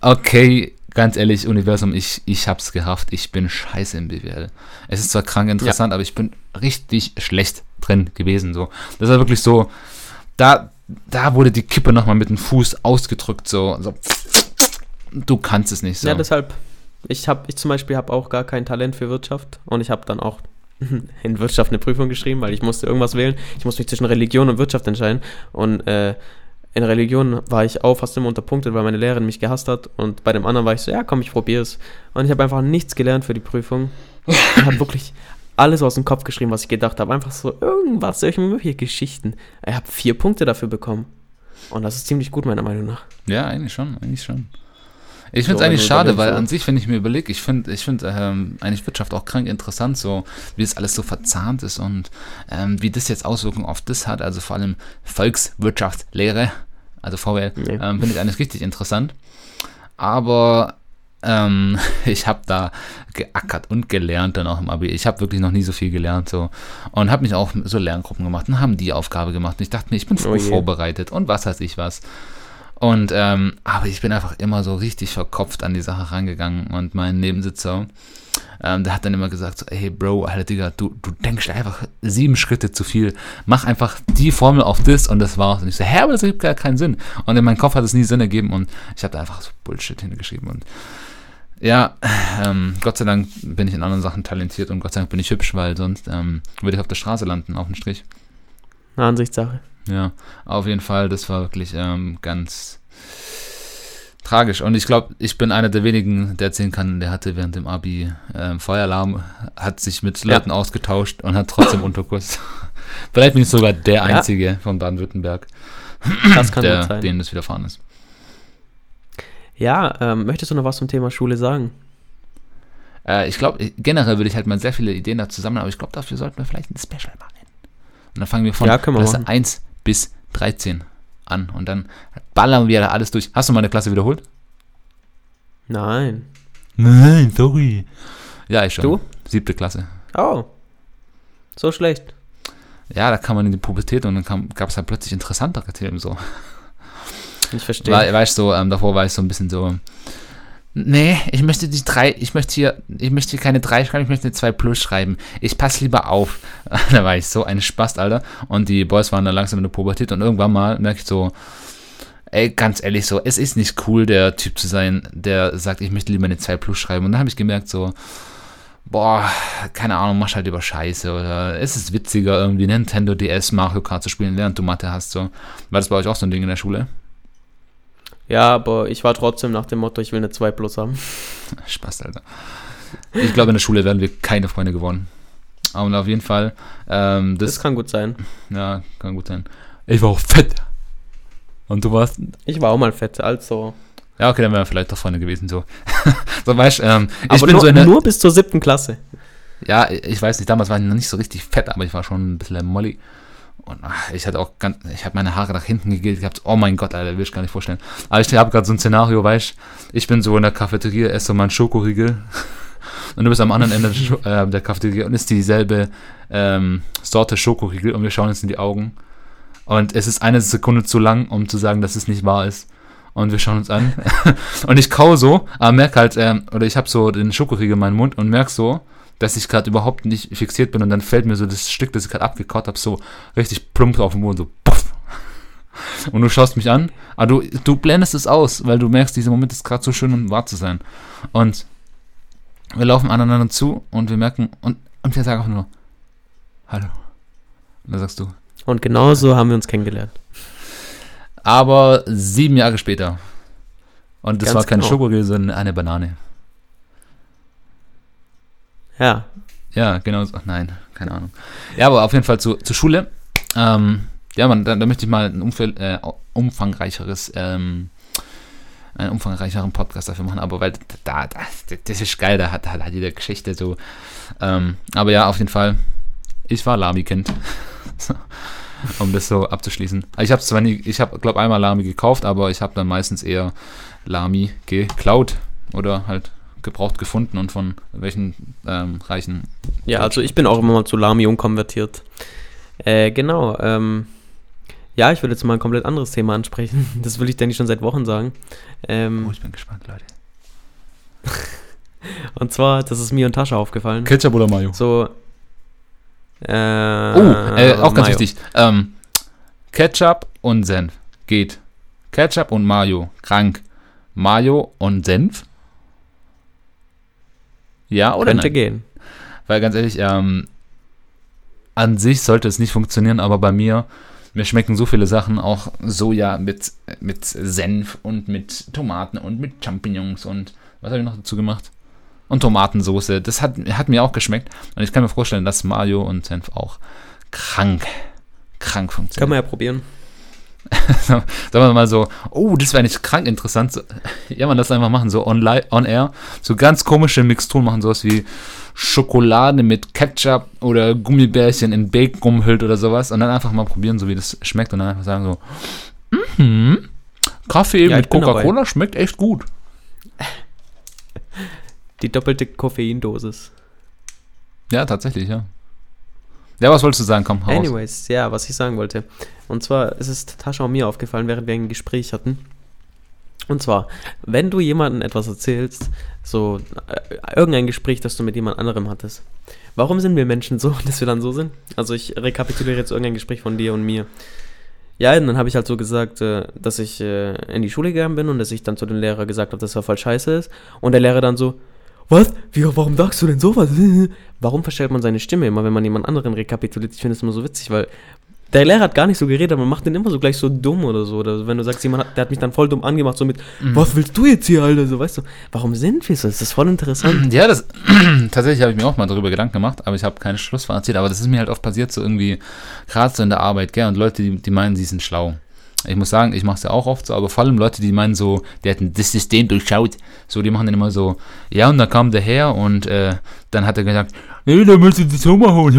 okay, ganz ehrlich, Universum, ich, ich hab's gerafft, ich bin scheiße im BWL. Es ist zwar krank interessant, aber ich bin richtig schlecht drin gewesen, so. Das war wirklich so, da, da wurde die Kippe nochmal mit dem Fuß ausgedrückt, so, so, du kannst es nicht, so. ja, deshalb, ich habe, ich zum Beispiel habe auch gar kein Talent für Wirtschaft und ich habe dann auch in Wirtschaft eine Prüfung geschrieben, weil ich musste irgendwas wählen. Ich musste mich zwischen Religion und Wirtschaft entscheiden und äh, in Religion war ich auch fast immer unterpunktet, weil meine Lehrerin mich gehasst hat und bei dem anderen war ich so, ja komm, ich probiere es. Und ich habe einfach nichts gelernt für die Prüfung. Ich habe wirklich alles aus dem Kopf geschrieben, was ich gedacht habe. Einfach so irgendwas, solche Geschichten. Ich habe vier Punkte dafür bekommen. Und das ist ziemlich gut, meiner Meinung nach. Ja, eigentlich schon, eigentlich schon. Ich finde es eigentlich schade, weil an sich, wenn ich mir überlege, ich finde ich find, ähm, eigentlich Wirtschaft auch krank interessant, so wie das alles so verzahnt ist und ähm, wie das jetzt Auswirkungen auf das hat, also vor allem Volkswirtschaftslehre, also VWL, Nee. ähm, finde ich eigentlich richtig interessant. Aber ähm, ich habe da geackert und gelernt dann auch im Abi. Ich habe wirklich noch nie so viel gelernt so und habe mich auch so Lerngruppen gemacht und haben die Aufgabe gemacht. Und ich dachte mir, ich bin Oh vorbereitet und was weiß ich was. Und, ähm, aber ich bin einfach immer so richtig verkopft an die Sache rangegangen und mein Nebensitzer, ähm, der hat dann immer gesagt, so, hey Bro, Alter Digga, du, du denkst einfach sieben Schritte zu viel. Mach einfach die Formel auf das und das war's. Und ich so, hä, aber das ergibt gar keinen Sinn. Und in meinem Kopf hat es nie Sinn ergeben und ich habe da einfach so Bullshit hingeschrieben und ja, ähm, Gott sei Dank bin ich in anderen Sachen talentiert und Gott sei Dank bin ich hübsch, weil sonst ähm, würde ich auf der Straße landen, auf dem Strich. Eine Ansichtssache. Ja, auf jeden Fall, das war wirklich ähm, ganz tragisch. Und ich glaube, ich bin einer der wenigen, der erzählen kann, der hatte während dem Abi ähm, Feueralarm, hat sich mit Ja. Leuten ausgetauscht und hat trotzdem Unterkurs. Vielleicht bin ich sogar der Ja. Einzige von Baden-Württemberg, der denen das widerfahren ist. Ja, ähm, möchtest du noch was zum Thema Schule sagen? Äh, ich glaube, generell würde ich halt mal sehr viele Ideen dazu sammeln, aber ich glaube, dafür sollten wir vielleicht ein Special machen. Und dann fangen wir von Ja, Klasse machen. 1 bis 13 an und dann ballern wir da alles durch. Hast du meine Klasse wiederholt? Nein. Nein, sorry. Ja, ich schon. Du? Siebte Klasse. Oh. So schlecht. Ja, da kam man in die Pubertät und dann gab es halt plötzlich interessantere Themen so. Ich verstehe. War, war ich so, ähm, davor war ich so ein bisschen so, nee, ich möchte die drei, ich möchte hier, ich möchte hier keine drei schreiben, ich möchte eine 2 plus schreiben. Ich passe lieber auf. da war ich so ein Spast, Alter. Und die Boys waren da langsam in der Pubertät und irgendwann mal merke ich so, ey, ganz ehrlich, so, es ist nicht cool, der Typ zu sein, der sagt, ich möchte lieber eine 2 Plus schreiben. Und dann habe ich gemerkt, so, boah, keine Ahnung, mach halt lieber Scheiße oder es ist witziger, irgendwie Nintendo DS Mario Kart zu spielen, während du Mathe hast, so. War das bei euch auch so ein Ding in der Schule? Ja, aber ich war trotzdem nach dem Motto, ich will eine 2 Plus haben. Spaß, Alter. Ich glaube, in der Schule werden wir keine Freunde gewonnen. Und auf jeden Fall, ähm, das, Das kann gut sein. ja, kann gut sein. Ich war auch fett. Und du warst, Ich war auch mal fett, also. ja, okay, dann wären wir vielleicht doch Freunde gewesen, so. so, weißt ähm, ich Aber bin nur, so in der, nur bis zur siebten Klasse. Ja, ich weiß nicht, damals war ich noch nicht so richtig fett, aber ich war schon ein bisschen Molly. Und ach, ich hatte auch ganz, ich habe meine Haare nach hinten gegelt gehabt. Oh mein Gott, Alter, will ich gar nicht vorstellen. Aber ich habe gerade so ein Szenario, weißt ich bin so in der Cafeteria, esse so meinen Schokoriegel. Und du bist am anderen Ende äh, der Cafeteria und ist dieselbe ähm, Sorte Schokoriegel und wir schauen uns in die Augen. Und es ist eine Sekunde zu lang, um zu sagen, dass es nicht wahr ist. Und wir schauen uns an. und ich kau so, aber merke halt, ähm, oder ich habe so den Schokoriegel in meinem Mund und merke so, dass ich gerade überhaupt nicht fixiert bin und dann fällt mir so das Stück, das ich gerade abgekaut habe, so richtig plump auf den Boden, so puff. Und du schaust mich an, aber du, du blendest es aus, weil du merkst, dieser Moment ist gerade so schön, um wahr zu sein. Und wir laufen aneinander zu und wir merken, und, und wir sagen auch nur, hallo. Und da sagst du, Und genauso haben wir uns kennengelernt. aber sieben Jahre später. Und das Ganz war keine genau. Schokoriegel, sondern eine Banane. Ja, Ja, genau. so. Nein, keine Ahnung. Ja, aber auf jeden Fall zu, zur Schule. Ähm, ja, man, da, da möchte ich mal ein umfäll, äh, umfangreicheres, ähm, einen umfangreicheren Podcast dafür machen, aber weil da, da das ist geil, da hat, da hat jede Geschichte so. Ähm, aber ja, auf jeden Fall, ich war Lami-Kind. Um das so abzuschließen. Ich habe zwar nie, ich habe, glaube einmal Lami gekauft, aber ich habe dann meistens eher Lami geklaut oder halt gebraucht gefunden und von welchen ähm, reichen ja, also ich bin auch immer mal zu Lami umkonvertiert. Äh, genau, ähm, ja, ich würde jetzt mal ein komplett anderes Thema ansprechen. Das will ich denke ich schon seit Wochen sagen. Ähm, Oh, ich bin gespannt, Leute. und zwar, das ist mir und Tascha aufgefallen. Ketchup oder Mayo? So. Äh, Oh, äh, auch ganz Mayo. wichtig. Ähm, Ketchup und Senf geht. Ketchup und Mayo krank. Mayo und Senf? Ja oder Könnte nein? gehen. Weil ganz ehrlich, ähm, an sich sollte es nicht funktionieren, aber bei mir, mir schmecken so viele Sachen, auch Soja mit, mit Senf und mit Tomaten und mit Champignons und was habe ich noch dazu gemacht? Und Tomatensoße. Das hat, hat mir auch geschmeckt. Und ich kann mir vorstellen, dass Mayo und Senf auch krank, krank Kann funktionieren. man ja probieren. Sagen wir mal so, oh, das wäre nicht krank interessant. So, ja, man das einfach machen, so on, li- on air. So ganz komische Mixturen machen, sowas wie Schokolade mit Ketchup oder Gummibärchen in Bacon umhüllt oder sowas. Und dann einfach mal probieren, so wie das schmeckt. Und dann einfach sagen so, mhm, Kaffee Ja, mit Coca-Cola schmeckt echt gut. Die doppelte Koffeindosis. Ja, tatsächlich, ja. Ja, was wolltest du sagen? Komm, hau. Anyways, ja, was ich sagen wollte. Und zwar ist es Tascha und mir aufgefallen, während wir ein Gespräch hatten. Und zwar, wenn du jemandem etwas erzählst, so äh, irgendein Gespräch, das du mit jemand anderem hattest, warum sind wir Menschen so, dass wir dann so sind? Also ich rekapituliere jetzt irgendein Gespräch von dir und mir. Ja, und dann habe ich halt so gesagt, äh, dass ich äh, in die Schule gegangen bin und dass ich dann zu dem Lehrer gesagt habe, dass er voll scheiße ist. Und der Lehrer dann so, was? Wie, warum sagst du denn sowas? Warum verstellt man seine Stimme immer, wenn man jemand anderen rekapituliert? Ich finde es immer so witzig, weil der Lehrer hat gar nicht so geredet, aber man macht den immer so gleich so dumm oder so. Oder wenn du sagst, jemand hat, der hat mich dann voll dumm angemacht, so mit, Mhm. was willst du jetzt hier, Alter? So, weißt du, warum sind wir so? Das ist voll interessant. Ja, das tatsächlich habe ich mir auch mal darüber Gedanken gemacht, aber ich habe keine Schlussfazit. Aber das ist mir halt oft passiert, so irgendwie, gerade so in der Arbeit, gell? Und Leute, die, die meinen, sie sind schlau. Ich muss sagen, ich mache es ja auch oft so, aber vor allem Leute, die meinen so, die hätten das System durchschaut, so, die machen dann immer so, ja, und dann kam der her und äh, dann hat er gesagt, nee, da müsst ihr das so machen, und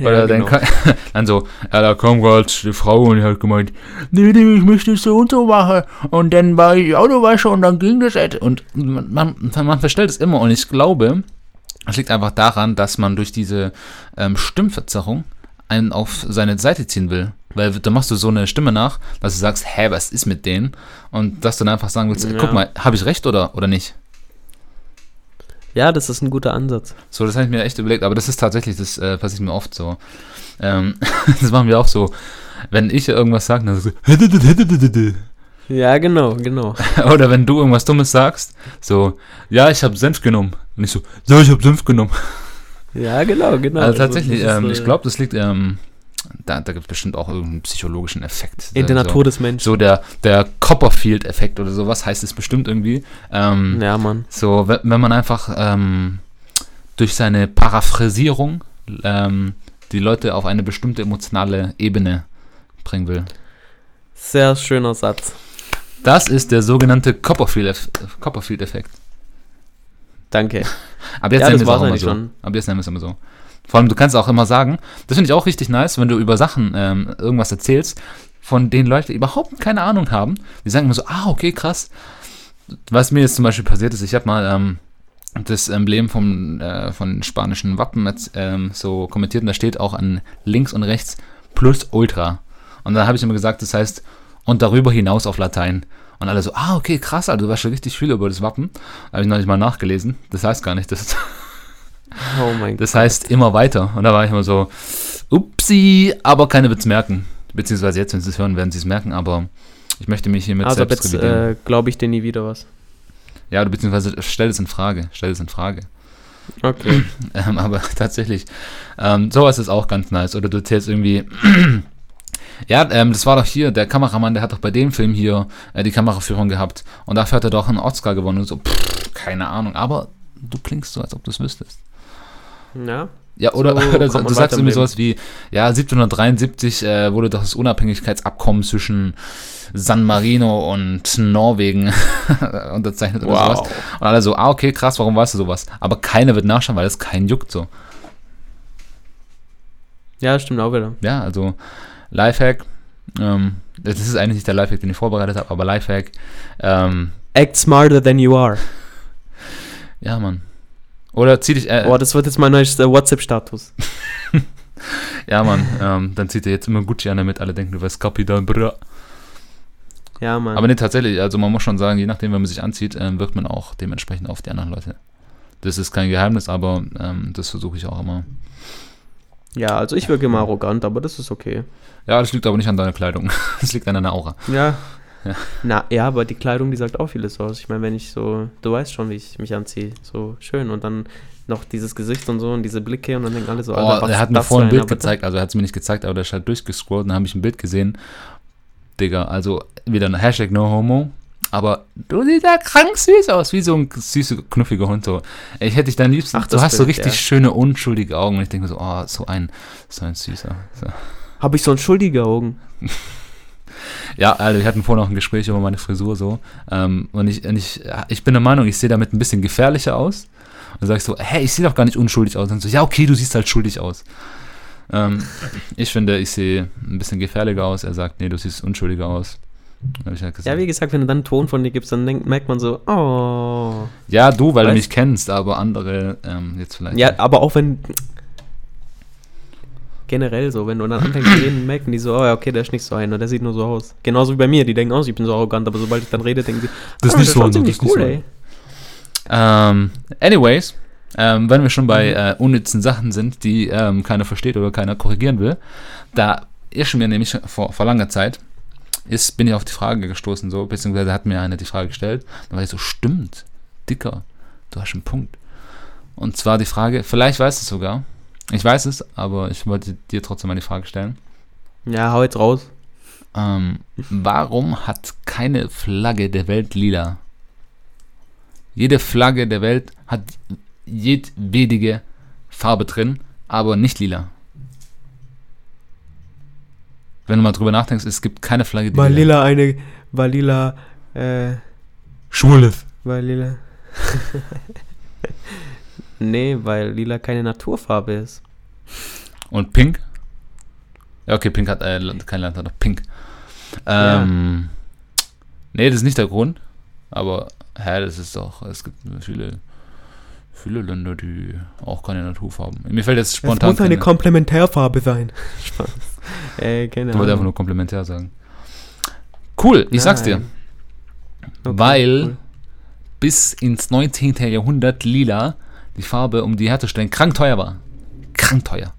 Oder dann, genau. ka- dann so, ja, da kam gerade die Frau und die hat gemeint, nee, nee, ich möchte es so und so machen. Und dann war ich Autowascher und dann ging das halt. Und man, man, man verstellt es immer. Und ich glaube, es liegt einfach daran, dass man durch diese ähm, Stimmverzerrung einen auf seine Seite ziehen will. Weil da machst du so eine Stimme nach, dass du sagst, hä, was ist mit denen? Und dass du dann einfach sagen willst, Ja. guck mal, habe ich recht oder, oder nicht? Ja, das ist ein guter Ansatz. So, das habe ich mir echt überlegt, aber das ist tatsächlich, das äh, passiert mir oft so. Ähm, das machen wir auch so. wenn ich irgendwas sage, dann so. Ja, genau, genau. oder wenn du irgendwas Dummes sagst, so, ja, ich habe Senf genommen. Und ich so, ja, ich habe Senf genommen. Ja, genau, genau. Also tatsächlich, das ist, ähm, äh, ich glaube, das liegt, ähm, da, da gibt es bestimmt auch irgendeinen psychologischen Effekt. In der so, Natur des Menschen. So der, der Copperfield-Effekt oder sowas heißt es bestimmt irgendwie. Ähm, Ja, Mann. So, wenn, man einfach ähm, durch seine Paraphrasierung ähm, die Leute auf eine bestimmte emotionale Ebene bringen will. Sehr schöner Satz. Das ist der sogenannte Copperfield-Eff- Copperfield-Effekt. Danke. Aber jetzt Ja, nennen wir es auch immer so. schon. Aber jetzt nennen wir es immer so. Vor allem, du kannst auch immer sagen, das finde ich auch richtig nice, wenn du über Sachen ähm, irgendwas erzählst, von denen Leute überhaupt keine Ahnung haben. Die sagen immer so, ah, okay, krass. Was mir jetzt zum Beispiel passiert ist, ich habe mal ähm, das Emblem vom, äh, von spanischen Wappen ähm, so kommentiert und da steht auch an links und rechts plus Ultra. Und dann habe ich immer gesagt, das heißt und darüber hinaus auf Latein. Und alle so, ah, okay, krass, also du weißt schon richtig viel über das Wappen. Habe ich noch nicht mal nachgelesen. Das heißt gar nicht, das, Oh mein das heißt immer weiter. Und da war ich immer so, upsi, aber keiner wird es merken. Beziehungsweise jetzt, wenn sie es hören, werden sie es merken, aber ich möchte mich hiermit Also selbst jetzt revidieren. äh, glaube ich dir nie wieder was. Ja, du beziehungsweise stell es in Frage. Stell es in Frage. Okay. Ähm, aber tatsächlich, ähm, sowas ist auch ganz nice. Oder du erzählst irgendwie, ja, ähm, das war doch hier, der Kameramann, der hat doch bei dem Film hier äh, die Kameraführung gehabt. Und dafür hat er doch einen Oscar gewonnen. Und so, pff, keine Ahnung. Aber du klingst so, als ob du es wüsstest. Ja. Ja, oder, So oder du sagst irgendwie sowas wie, ja, 1773 äh, wurde doch das Unabhängigkeitsabkommen zwischen San Marino und Norwegen unterzeichnet oder Wow. sowas. Und alle so, ah, okay, krass, warum weißt du sowas? Aber keiner wird nachschauen, weil es keinen juckt so. Ja, stimmt auch wieder. Ja, also Lifehack, ähm, das ist eigentlich nicht der Lifehack, den ich vorbereitet habe, aber Lifehack, ähm, Act smarter than you are. ja, Mann. Oder zieh dich, äh, Boah, das wird jetzt mein neues äh, WhatsApp-Status. ja, Mann, ähm, dann zieht er jetzt immer Gucci an, damit alle denken, du wärst Kapitan Bra. Ja, Mann. Aber nee, tatsächlich, also man muss schon sagen, je nachdem, wenn man sich anzieht, ähm, wirkt man auch dementsprechend auf die anderen Leute. Das ist kein Geheimnis, aber ähm, das versuche ich auch immer. ja, also ich wirke immer arrogant, aber das ist okay. Ja, das liegt aber nicht an deiner Kleidung. Das liegt an deiner Aura. Ja. Ja. Na, ja, aber die Kleidung, die sagt auch vieles aus. Ich meine, wenn ich so, du weißt schon, wie ich mich anziehe, so schön und dann noch dieses Gesicht und so und diese Blicke und dann denken alle so, Oh, Alter, was er hat mir vorhin ein Bild gezeigt, also er hat es mir nicht gezeigt, aber der ist halt durchgescrollt und dann habe ich ein Bild gesehen. Digga, also wieder ein Hashtag No Homo. Aber du siehst ja krank süß aus, wie so ein süßer, knuffiger Hund. So. Ich hätte dich dann liebsten. Ach, du hast so Bild, richtig ja. schöne, unschuldige Augen. Und ich denke mir so, oh, so ein, so ein süßer. So. Habe ich so ein schuldige Augen? Ja, also wir hatten vorhin noch ein Gespräch über meine Frisur so. Ähm, und ich, und ich, ich bin der Meinung, ich sehe damit ein bisschen gefährlicher aus. Und sag ich so, hey, ich sehe doch gar nicht unschuldig aus. Und dann so, ja, okay, du siehst halt schuldig aus. Ähm, ich finde, ich sehe ein bisschen gefährlicher aus. Er sagt, nee, du siehst unschuldiger aus. Dann halt Ja, wie gesagt, wenn du dann einen Ton von dir gibst, dann denkt, merkt man so, oh. ja, du, weil du Weißt- mich kennst, aber andere ähm, jetzt vielleicht. Ja, nicht. aber auch wenn. Generell so, wenn du dann anfängst zu reden, merken die so, oh ja, okay, der ist nicht so einer, der sieht nur so aus. Genauso wie bei mir, die denken auch, ich bin so arrogant, aber sobald ich dann rede, denken sie, Das ist ah, nicht so, schaut das ziemlich ist nicht cool, so. ey. Ähm, anyways, ähm, wenn wir schon bei Mhm. äh, unnützen Sachen sind, die ähm, keiner versteht oder keiner korrigieren will, da ist mir nämlich vor, vor langer Zeit, ist, bin ich auf die Frage gestoßen, so, beziehungsweise hat mir einer die Frage gestellt, dann war ich so, stimmt, Dicker, du hast einen Punkt. Und zwar die Frage, vielleicht weißt du es sogar, ich weiß es, aber ich wollte dir trotzdem mal die Frage stellen, Ja, hau jetzt raus. ähm, warum hat keine Flagge der Welt lila? Jede Flagge der Welt hat jedwedige Farbe drin, aber nicht lila. Wenn du mal drüber nachdenkst, es gibt keine Flagge, die War lila eine, war lila, äh, Schwules. war lila. nee, weil lila keine Naturfarbe ist. Und pink? Ja, okay, pink hat, äh, kein Land hat noch pink. Ähm, nee, das ist nicht der Grund, aber, hä, das ist doch, es gibt viele, viele Länder, die auch keine Naturfarben. Mir fällt jetzt spontan. keine- Komplementärfarbe sein. Spaß. Äh, keine Ich wollte einfach nur komplementär sagen. Cool, ich sag's dir. Nein. Okay, weil cool. bis ins 19. Jahrhundert lila die Farbe, um die herzustellen, krank teuer war. Krank teuer.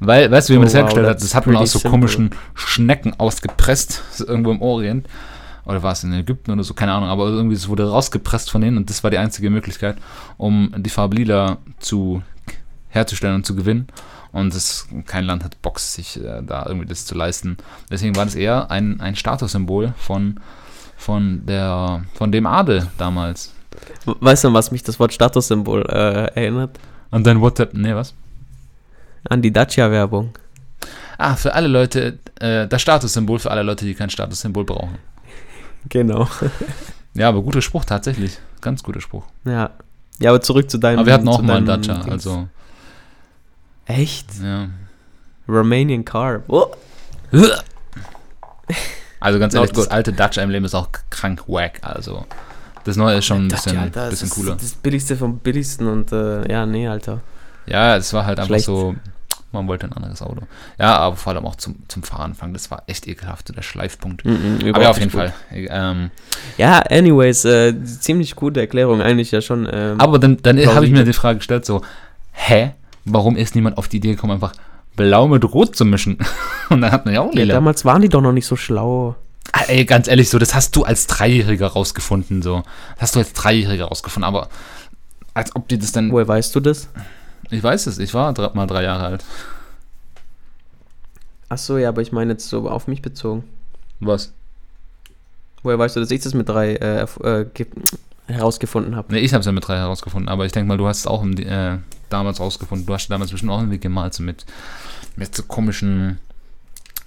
Weil, weißt du, wie man Oh, das hergestellt wow, hat? Das hat man aus so simple. komischen Schnecken ausgepresst, irgendwo im Orient. Oder war es in Ägypten oder so, keine Ahnung, aber irgendwie es wurde rausgepresst von denen und das war die einzige Möglichkeit, um die Farbe lila zu herzustellen und zu gewinnen. Und das, kein Land hat Bock, sich äh, da irgendwie das zu leisten. Deswegen war das eher ein, ein Statussymbol von, von, der, von dem Adel damals. Weißt du, an was mich das Wort Statussymbol äh, erinnert? Und dann WhatsApp, nee, was? An die Dacia-Werbung. Ah, für alle Leute, äh, das Statussymbol für alle Leute, die kein Statussymbol brauchen. Genau. Ja, aber guter Spruch tatsächlich. Ganz guter Spruch. Ja. Ja, aber zurück zu deinem. Aber wir hatten auch mal einen Dacia, Dings. also, Echt? ja. Romanian Car. Oh. Also ganz ehrlich, das alte Dacia Emblem ist auch krank wack, also. Das neue ist schon ein bisschen, Dacia, Alter, bisschen das cooler. ist das Billigste vom Billigsten und äh, ja, nee, Alter. Ja, es war halt einfach Schlecht. so, man wollte ein anderes Auto. Ja, aber vor allem auch zum, zum Fahranfang, das war echt ekelhaft, so der Schleifpunkt. Mhm, Aber überhaupt ja, auf jeden gut. Fall. Ähm, Ja, anyways, äh, ziemlich gute Erklärung eigentlich ja schon. Ähm, aber dann, dann habe ich mir die Frage gestellt, so, hä, warum ist niemand auf die Idee gekommen, einfach blau mit rot zu mischen? Und dann hat man ja auch ja, lila. damals waren die doch noch nicht so schlau. Ah, Ey, ganz ehrlich, so, das hast du als Dreijähriger rausgefunden, so. Das hast du als Dreijähriger rausgefunden, aber als ob die das dann. Woher weißt du das? Ich weiß es, ich war mal drei Jahre alt. Ach so, ja, aber ich meine jetzt so auf mich bezogen. Was? Woher weißt du, dass ich das mit drei äh, äh, ge- herausgefunden habe? Ne, ich habe es ja mit drei herausgefunden, aber ich denke mal, du hast es auch im, äh, damals rausgefunden. Du hast damals bestimmt auch irgendwie gemalt, so mit, mit so komischen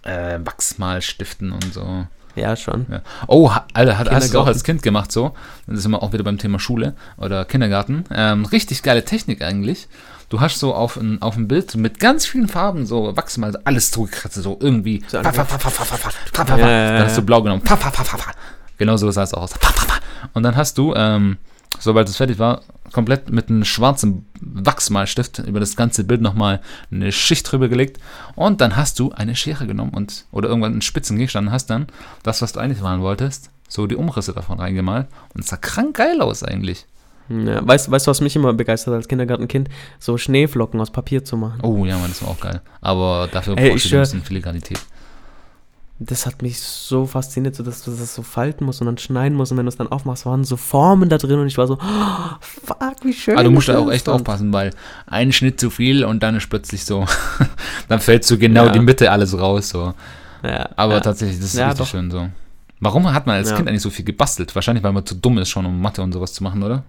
äh, Wachsmalstiften und so. Ja, schon. Ja. Oh, Alter, hat, hast du auch als Kind gemacht so? Das sind wir auch wieder beim Thema Schule oder Kindergarten. Ähm, richtig geile Technik eigentlich. Du hast so auf ein, auf ein Bild mit ganz vielen Farben so Wachsmal, so alles zugekratzt, so irgendwie. So Fa, fa, fa, fa, fa, fa, fa, fa, fa, Dann hast du blau genommen. Fa, fa, fa, fa, fa. Genau so sah es auch aus. Fa, fa, fa. Und dann hast du, ähm, sobald es fertig war, komplett mit einem schwarzen Wachsmalstift über das ganze Bild nochmal eine Schicht drüber gelegt. Und dann hast du eine Schere genommen und oder irgendwann einen spitzen Gegenstand und hast dann das, was du eigentlich malen wolltest, so die Umrisse davon reingemalt. Und es sah krank geil aus eigentlich. Ja, weißt, weißt du, was mich immer begeistert hat als Kindergartenkind? So Schneeflocken aus Papier zu machen. Oh ja, Mann, das war auch geil. Aber dafür brauchst ich du ein bisschen Filigranität. Das hat mich so fasziniert, so dass du das so falten musst und dann schneiden musst und wenn du es dann aufmachst, waren so Formen da drin und ich war so, oh, fuck, wie schön. Aber du musst da auch echt aufpassen, weil ein Schnitt zu viel und dann ist plötzlich so, dann fällt so genau Ja. die Mitte alles raus. So. Ja, Aber ja. tatsächlich, das ist Ja, richtig doch. schön so. Warum hat man als Ja. Kind eigentlich so viel gebastelt? Wahrscheinlich, weil man zu dumm ist schon, um Mathe und sowas zu machen, oder?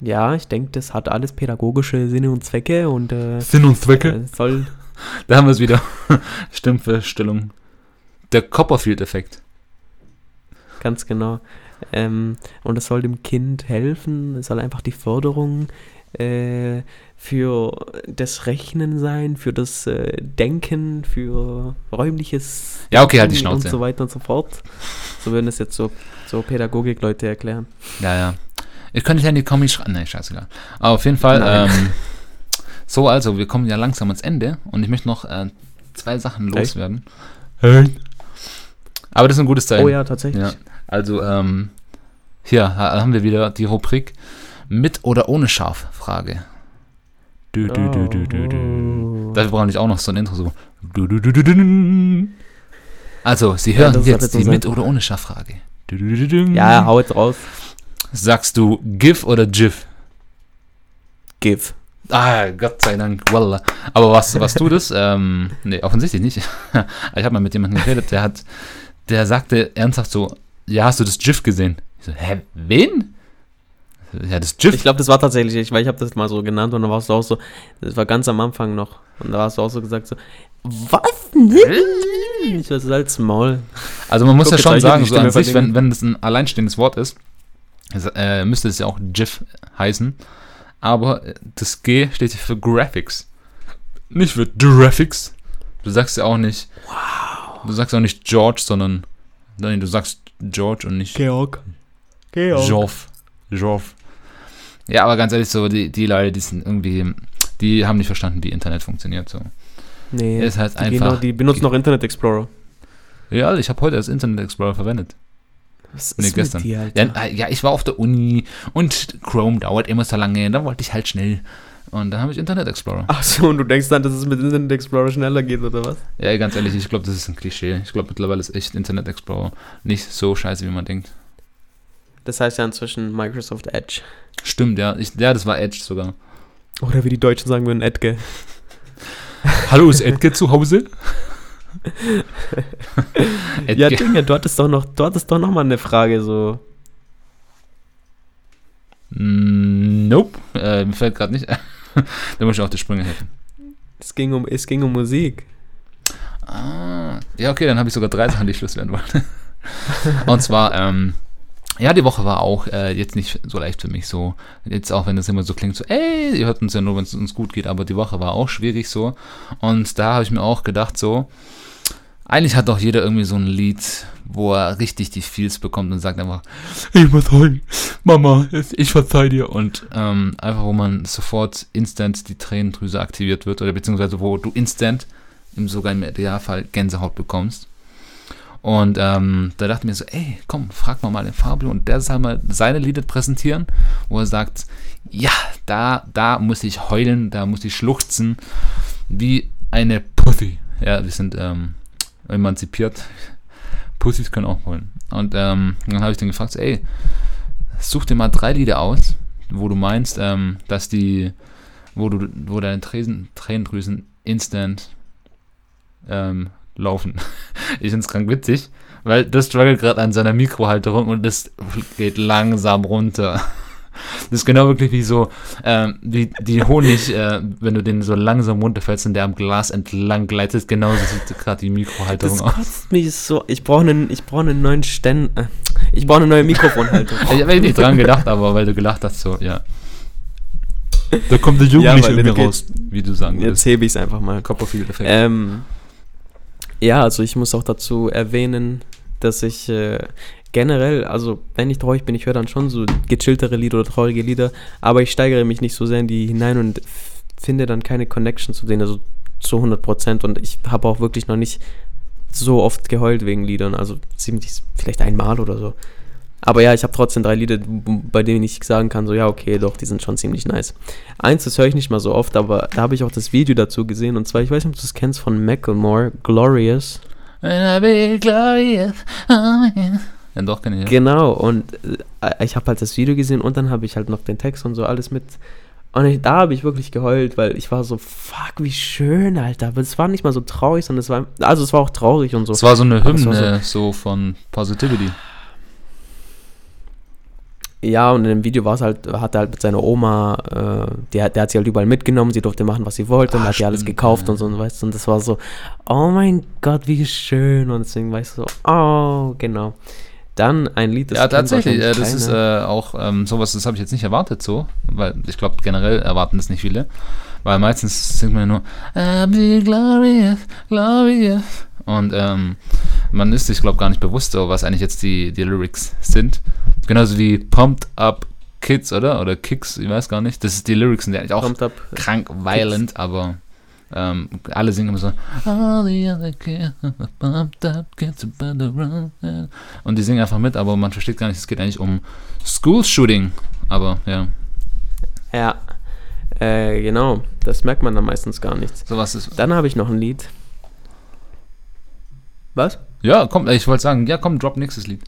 Ja, ich denke, das hat alles pädagogische Sinne und Zwecke und äh, Sinn und Zwecke. äh, soll. Da haben wir es wieder. Stimmverstellung. Der Copperfield-Effekt. Ganz genau. Ähm, und es soll dem Kind helfen, es soll einfach die Förderung äh, für das Rechnen sein, für das äh, Denken, für räumliches Ja, okay, halt die Schnauze. und so weiter und so fort. So würden es jetzt so, so Pädagogik-Leute erklären. Ja, ja. Ihr könnt ja in die Kommis schreiben. Nee, scheißegal. Aber auf jeden Fall, Nein. ähm, so also, wir kommen ja langsam ans Ende und ich möchte noch äh, zwei Sachen loswerden. Hey. Aber das ist ein gutes Zeichen. Oh ja, tatsächlich. Ja. Also, ähm, hier ha- haben wir wieder die Rubrik mit oder ohne Schaf Frage. Du, du, du, du, du, du. Oh. Dafür brauche ich auch noch so ein Intro so. Du, du, du, du, du, du. Also, Sie hören ist jetzt jetzt die mit oder ohne Schaf Frage. Du, du, du, du, du. Ja, hau jetzt raus. Sagst du GIF oder GIF? Give. Ah, Gott sei Dank, Wallah. Aber was, was tut es? Ähm, nee, offensichtlich nicht. ich habe mal mit jemandem geredet, der hat, der sagte ernsthaft so, ja, hast du das GIF gesehen? Ich so, hä, wen? Ja, das GIF. Ich glaube, das war tatsächlich ich, weil ich habe das mal so genannt und dann warst du auch so, das war ganz am Anfang noch. Und da hast du auch so gesagt so, was? Ich weiß, als Maul. Also man muss Guck, ja schon sagen, so an sich, wenn, wenn das ein alleinstehendes Wort ist, äh, müsste es ja auch GIF heißen. Aber äh, das G steht hier für Graphics. Nicht für Graphics. Du sagst ja auch nicht. Wow. Du sagst auch nicht George, sondern. Nein, du sagst George und nicht Georg. Joff. Joff. Ja, aber ganz ehrlich, so, die, die Leute, die sind irgendwie. Die haben nicht verstanden, wie Internet funktioniert. So. Nee, Ist halt die, einfach- noch, die benutzen noch Internet Explorer. Ja, ich habe heute das Internet Explorer verwendet. Was Nee, ist gestern. mit dir? Ja, äh, ja, ich war auf der Uni und Chrome dauert immer so lange. Da wollte ich halt schnell Und dann habe ich Internet Explorer. Ach so, und du denkst dann, dass es mit Internet Explorer schneller geht, oder was? Ja, ganz ehrlich, ich glaube, das ist ein Klischee. Ich glaube, mittlerweile ist echt Internet Explorer nicht so scheiße, wie man denkt. Das heißt ja inzwischen Microsoft Edge. Stimmt, ja. Ich, ja, das war Edge sogar. Oder wie die Deutschen sagen würden, Edge. Hallo, ist Edge zu Hause? ja, Dinge, du hattest doch noch, du hattest doch noch mal eine Frage, so. Mm, Nope, äh, mir fällt gerade nicht. da muss ich auf die Sprünge helfen. Es ging um, es ging um Musik. Ah, ja, okay, dann habe ich sogar drei Sachen, die ich loswerden wollte. Und zwar, ähm, ja, die Woche war auch äh, jetzt nicht so leicht für mich so. Jetzt auch wenn das immer so klingt, so, ey, ihr hört uns ja nur, wenn es uns gut geht, aber die Woche war auch schwierig so. Und da habe ich mir auch gedacht, so, eigentlich hat doch jeder irgendwie so ein Lied, wo er richtig die Feels bekommt und sagt einfach, ich muss heulen, Mama, ich verzeih dir. Und ähm, einfach, wo man sofort instant die Tränendrüse aktiviert wird oder beziehungsweise wo du instant, im sogar im Idealfall, Gänsehaut bekommst. Und ähm, da dachte ich mir so, ey, komm, frag mal mal den Fabio und der soll mal seine Lieder präsentieren, wo er sagt, ja, da, da muss ich heulen, da muss ich schluchzen, wie eine Pussy. Ja, wir sind ähm, emanzipiert. Pussys können auch heulen. Und ähm, dann habe ich den gefragt, ey, such dir mal drei Lieder aus, wo du meinst, ähm, dass die, wo du, wo deine Tränen, Tränendrüsen instant ähm, laufen. Ich finde es krank witzig, weil das struggelt gerade an seiner Mikrohalterung und das geht langsam runter. Das ist genau wirklich wie so, ähm, wie die Honig, äh, wenn du den so langsam runterfällst und der am Glas entlang gleitet, genauso sieht gerade die Mikrohalterung Das aus. mich so. Ich brauche einen, ich brauche einen neuen Ständer. Äh, ich brauche eine neue Mikrofonhaltung. Ich habe nicht dran gedacht, aber weil du gelacht hast, so, ja. Da kommt der Ja, Jugendliche der geht- raus, wie du sagen Jetzt würdest. hebe ich es einfach mal. Copperfield-Effekt. Ähm, ja, also ich muss auch dazu erwähnen, dass ich äh, generell, also wenn ich traurig bin, ich höre dann schon so gechilltere Lieder oder traurige Lieder, aber ich steigere mich nicht so sehr in die hinein und finde dann keine Connection zu denen, also zu 100 Prozent und ich habe auch wirklich noch nicht so oft geheult wegen Liedern, also ziemlich, vielleicht einmal oder so. Aber ja, ich habe trotzdem drei Lieder, bei denen ich sagen kann, so ja, okay, doch, die sind schon ziemlich nice. Eins, das höre ich nicht mal so oft, aber da habe ich auch das Video dazu gesehen. Und zwar, ich weiß nicht, ob du das kennst von Macklemore, Glorious. And I be glorious. Oh, yeah. Ja, doch, kann ich ja. Genau, und äh, ich habe halt das Video gesehen und dann habe ich halt noch den Text und so alles mit. Und ich, da habe ich wirklich geheult, weil ich war so, fuck, wie schön, Alter. Aber es war nicht mal so traurig, sondern es war, also es war auch traurig und so. Es war so eine war Hymne, so von Positivity. Ja, und in dem Video war es halt, hat er halt mit seiner Oma, äh, der, der hat sie halt überall mitgenommen, sie durfte machen, was sie wollte, und Ah, hat ihr alles gekauft ja. und so, und weißt du, und das war so, oh mein Gott, wie schön, und deswegen weißt du so, oh, genau. Dann ein Lied, ja, kennt tatsächlich. Äh, das ist äh, auch ähm, sowas, das habe ich jetzt nicht erwartet so, weil ich glaube generell erwarten das nicht viele, weil meistens singt man ja nur I be glorious, glorious und ähm, man ist sich glaube gar nicht bewusst, so, was eigentlich jetzt die, die Lyrics sind. Genauso wie Pumped Up Kids, oder? Oder Kicks, ich weiß gar nicht. Das ist die Lyrics sind ja eigentlich auch ab. krank violent, aber ähm, alle singen immer so All the other kids are pumped up kids about to run yeah." und die singen einfach mit, aber man versteht gar nicht, es geht eigentlich um School Shooting, aber ja, Ja, äh, genau, das merkt man dann meistens gar nicht. sowas ist Dann habe ich noch ein Lied. Was? ja, komm, ich wollte sagen, ja, komm, drop nächstes Lied.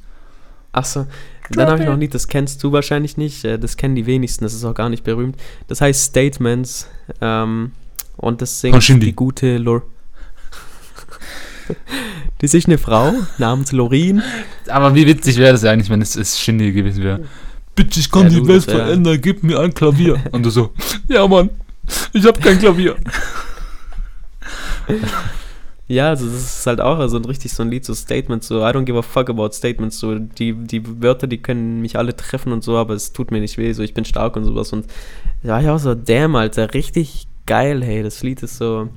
Achso, dann habe ich noch ein Lied, das kennst du wahrscheinlich nicht, äh, das kennen die wenigsten, das ist auch gar nicht berühmt. Das heißt Statements ähm, und das singt die gute Lor... Das ist eine Frau namens Lorin. Aber wie witzig wäre das eigentlich, wenn es, es Shindy gewesen wäre. Bitte, ich kann Ja, die du, Welt verändern, gib mir ein Klavier. Und du so, ja Mann, ich hab kein Klavier. Ja, also das ist halt auch so ein richtig so ein Lied, so Statements, so I don't give a fuck about Statements, so die, die Wörter, die können mich alle treffen und so, aber es tut mir nicht weh, so ich bin stark und sowas und da war ich auch so, damn, Alter, richtig geil, hey, das Lied ist so,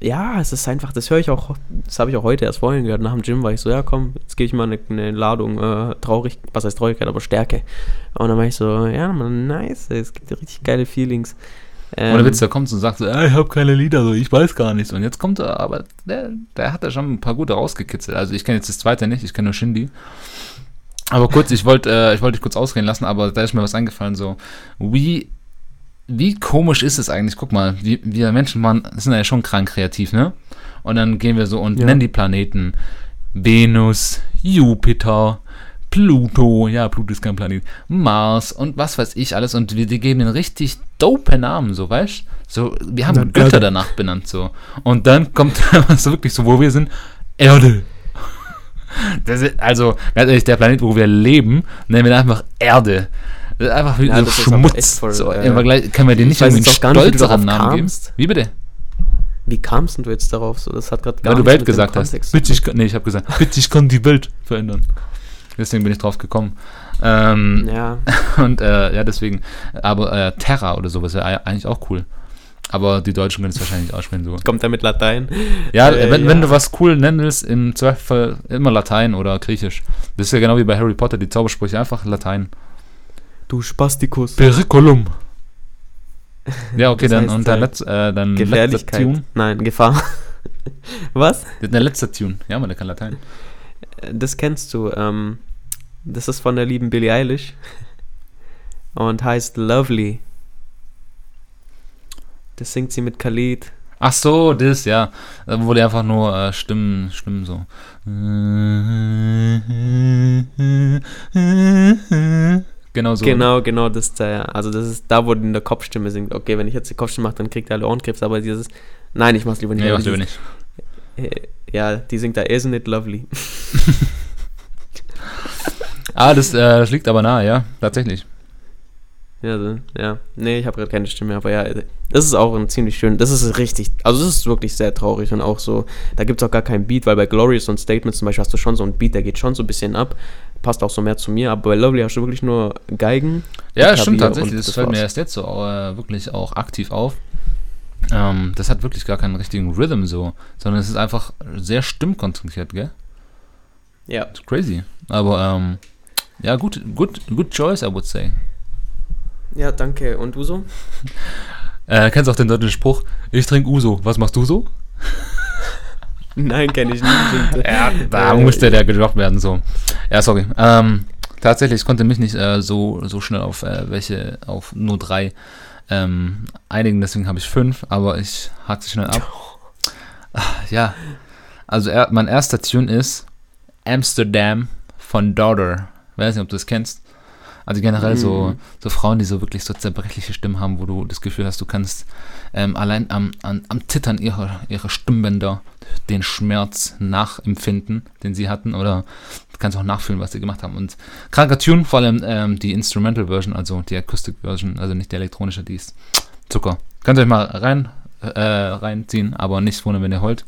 ja, es ist einfach, das höre ich auch, das habe ich auch heute erst vorhin gehört, nach dem Gym war ich so, ja komm, jetzt gebe ich mal eine, eine Ladung äh, traurig, was heißt Traurigkeit, aber Stärke und dann war ich so, ja, man, nice, es gibt richtig geile Feelings. Oder Ähm, Witz, der kommt und sagt so, ah, ich hab keine Lieder, so, ich weiß gar nichts. Und jetzt kommt er, aber der, der hat da schon ein paar gute rausgekitzelt. Also ich kenne jetzt das zweite nicht, ich kenne nur Shindy. Aber kurz, ich wollte äh, ich wollte dich kurz ausreden lassen, aber da ist mir was eingefallen, so, we wie komisch ist es eigentlich? Guck mal, wir, wir Menschen waren, sind ja schon krank kreativ, ne? Und dann gehen wir so und Ja. nennen die Planeten Venus, Jupiter, Pluto, ja, Pluto ist kein Planet, Mars und was weiß ich alles. Und wir die geben den richtig dope Namen, so, weißt So, wir haben Dann Götter Erde. danach benannt, so. Und dann kommt so wirklich so, wo wir sind, Erde. Ist, also, ganz ehrlich, der Planet, wo wir leben, nennen wir einfach Erde. Das ist einfach wie Ja, so Schmutz. voll, so, äh, Im Vergleich können wir den nicht einen nicht, stolzeren darauf Namen geben. Wie bitte? Wie kamst denn du jetzt darauf? So, das hat gerade gar Weil du Welt gesagt hast. Bitte, ich nee, ich habe gesagt, bitte, ich kann die Welt verändern. Deswegen bin ich drauf gekommen. Ähm, Ja, Und äh, ja, deswegen, aber äh, Terra oder sowas wäre eigentlich auch cool. Aber die Deutschen können es wahrscheinlich nicht aussprechen so. kommt er mit Latein. Ja, Äh, wenn, ja. wenn du was cool nennen willst, im Zweifel immer Latein oder Griechisch. Das ist ja genau wie bei Harry Potter, die Zaubersprüche, einfach Latein. Du Spastikus. Periculum. Ja, okay, Das dann heißt, und dein, äh, letz, äh, dein letzter Gefährlichkeit. Tune. Nein, Gefahr. Was? Dein letzter Tune. Ja, man, der kann Latein. Das kennst du. Ähm, das ist von der lieben Billie Eilish. Und heißt Lovely. Das singt sie mit Khalid. Ach so, das, ja. Da wurde einfach nur äh, Stimmen, Stimmen so. Genau so. Genau, genau, das ist der, also das ist da, wo die in der Kopfstimme singt. Okay, wenn ich jetzt die Kopfstimme mache, dann kriegt er alle Ohrenkrebs, aber dieses, nein, ich mach's lieber nicht. Du aber dieses- nicht. äh, Ja, die singt da Isn't it lovely? Ah, das, äh, das liegt aber nahe, ja, tatsächlich. Ja, so, ja. Nee, ich habe gerade keine Stimme, aber ja, das ist auch ein ziemlich schön, das ist richtig, also das ist wirklich sehr traurig und auch so, da gibt es auch gar keinen Beat, weil bei Glorious und Statements zum Beispiel hast du schon so einen Beat, der geht schon so ein bisschen ab, passt auch so mehr zu mir, aber bei Lovely hast du wirklich nur Geigen. Ja, stimmt tatsächlich. Das das fällt mir erst jetzt so äh, wirklich auch aktiv auf. Ähm, das hat wirklich gar keinen richtigen Rhythm so, sondern es ist einfach sehr stimmkonzentriert, gell? Ja. Crazy. Aber ähm, ja, gut, good, good choice, I would say. Ja, danke. Und du so? Äh, kennst auch den deutschen Spruch, ich trinke Uso, was machst du so? Nein, kenne ich nicht. Ja, da Äh, musste der gedroppt werden, so. Ja, sorry. Ähm, tatsächlich, ich konnte mich nicht äh, so, so schnell auf äh, welche, auf nur drei ähm, einigen, deswegen habe ich fünf, aber ich hakte schnell ab. Ah, Ja, also er, mein erster Tune ist Amsterdam von Daughter. Weiß nicht, ob du das kennst. Also generell so, Mhm. so Frauen, die so wirklich so zerbrechliche Stimmen haben, wo du das Gefühl hast, du kannst ähm, allein am, am, am Zittern ihrer, ihrer Stimmbänder den Schmerz nachempfinden, den sie hatten, oder du kannst auch nachfühlen, was sie gemacht haben. Und kranker Tune, vor allem ähm, die Instrumental Version, also die Acoustic Version, also nicht die elektronische, die ist Zucker. Könnt ihr euch mal rein, äh, reinziehen, aber nicht wundern, wenn ihr heult.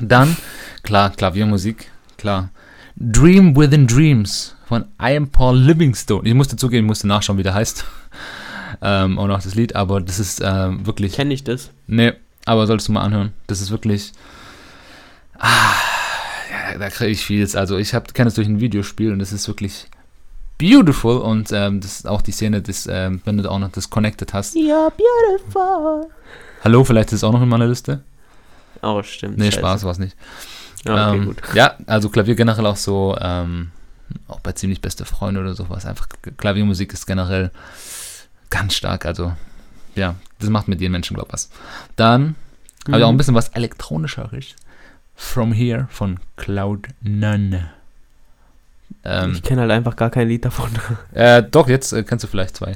Dann, klar, Klaviermusik, klar. Dream Within Dreams von I Am Paul Livingstone. Ich musste zugeben, ich musste nachschauen, wie der heißt. ähm, und auch das Lied, aber das ist ähm, wirklich. Kenne ich das? Nee, aber solltest du mal anhören. Das ist wirklich. Ah, ja, da kriege ich vieles. Also, ich kenne es durch ein Videospiel und es ist wirklich beautiful. Und ähm, das ist auch die Szene, das, ähm, wenn du auch noch das connected hast. You're beautiful. Hallo, vielleicht ist es auch noch in meiner Liste. Oh, stimmt. Nee, scheiße. Spaß war es nicht. Ja, okay, ähm, gut. Ja, also Klavier generell auch so, ähm, auch bei ziemlich beste Freunde oder sowas. Einfach Klaviermusik ist generell ganz stark. Also, ja, das macht mit jedem Menschen, glaube ich, was. Dann habe ich auch ein Mhm. bisschen was elektronischeres. From Here von Cloud None. Ähm, ich kenne halt einfach gar kein Lied davon. äh, doch, jetzt äh, kennst du vielleicht zwei.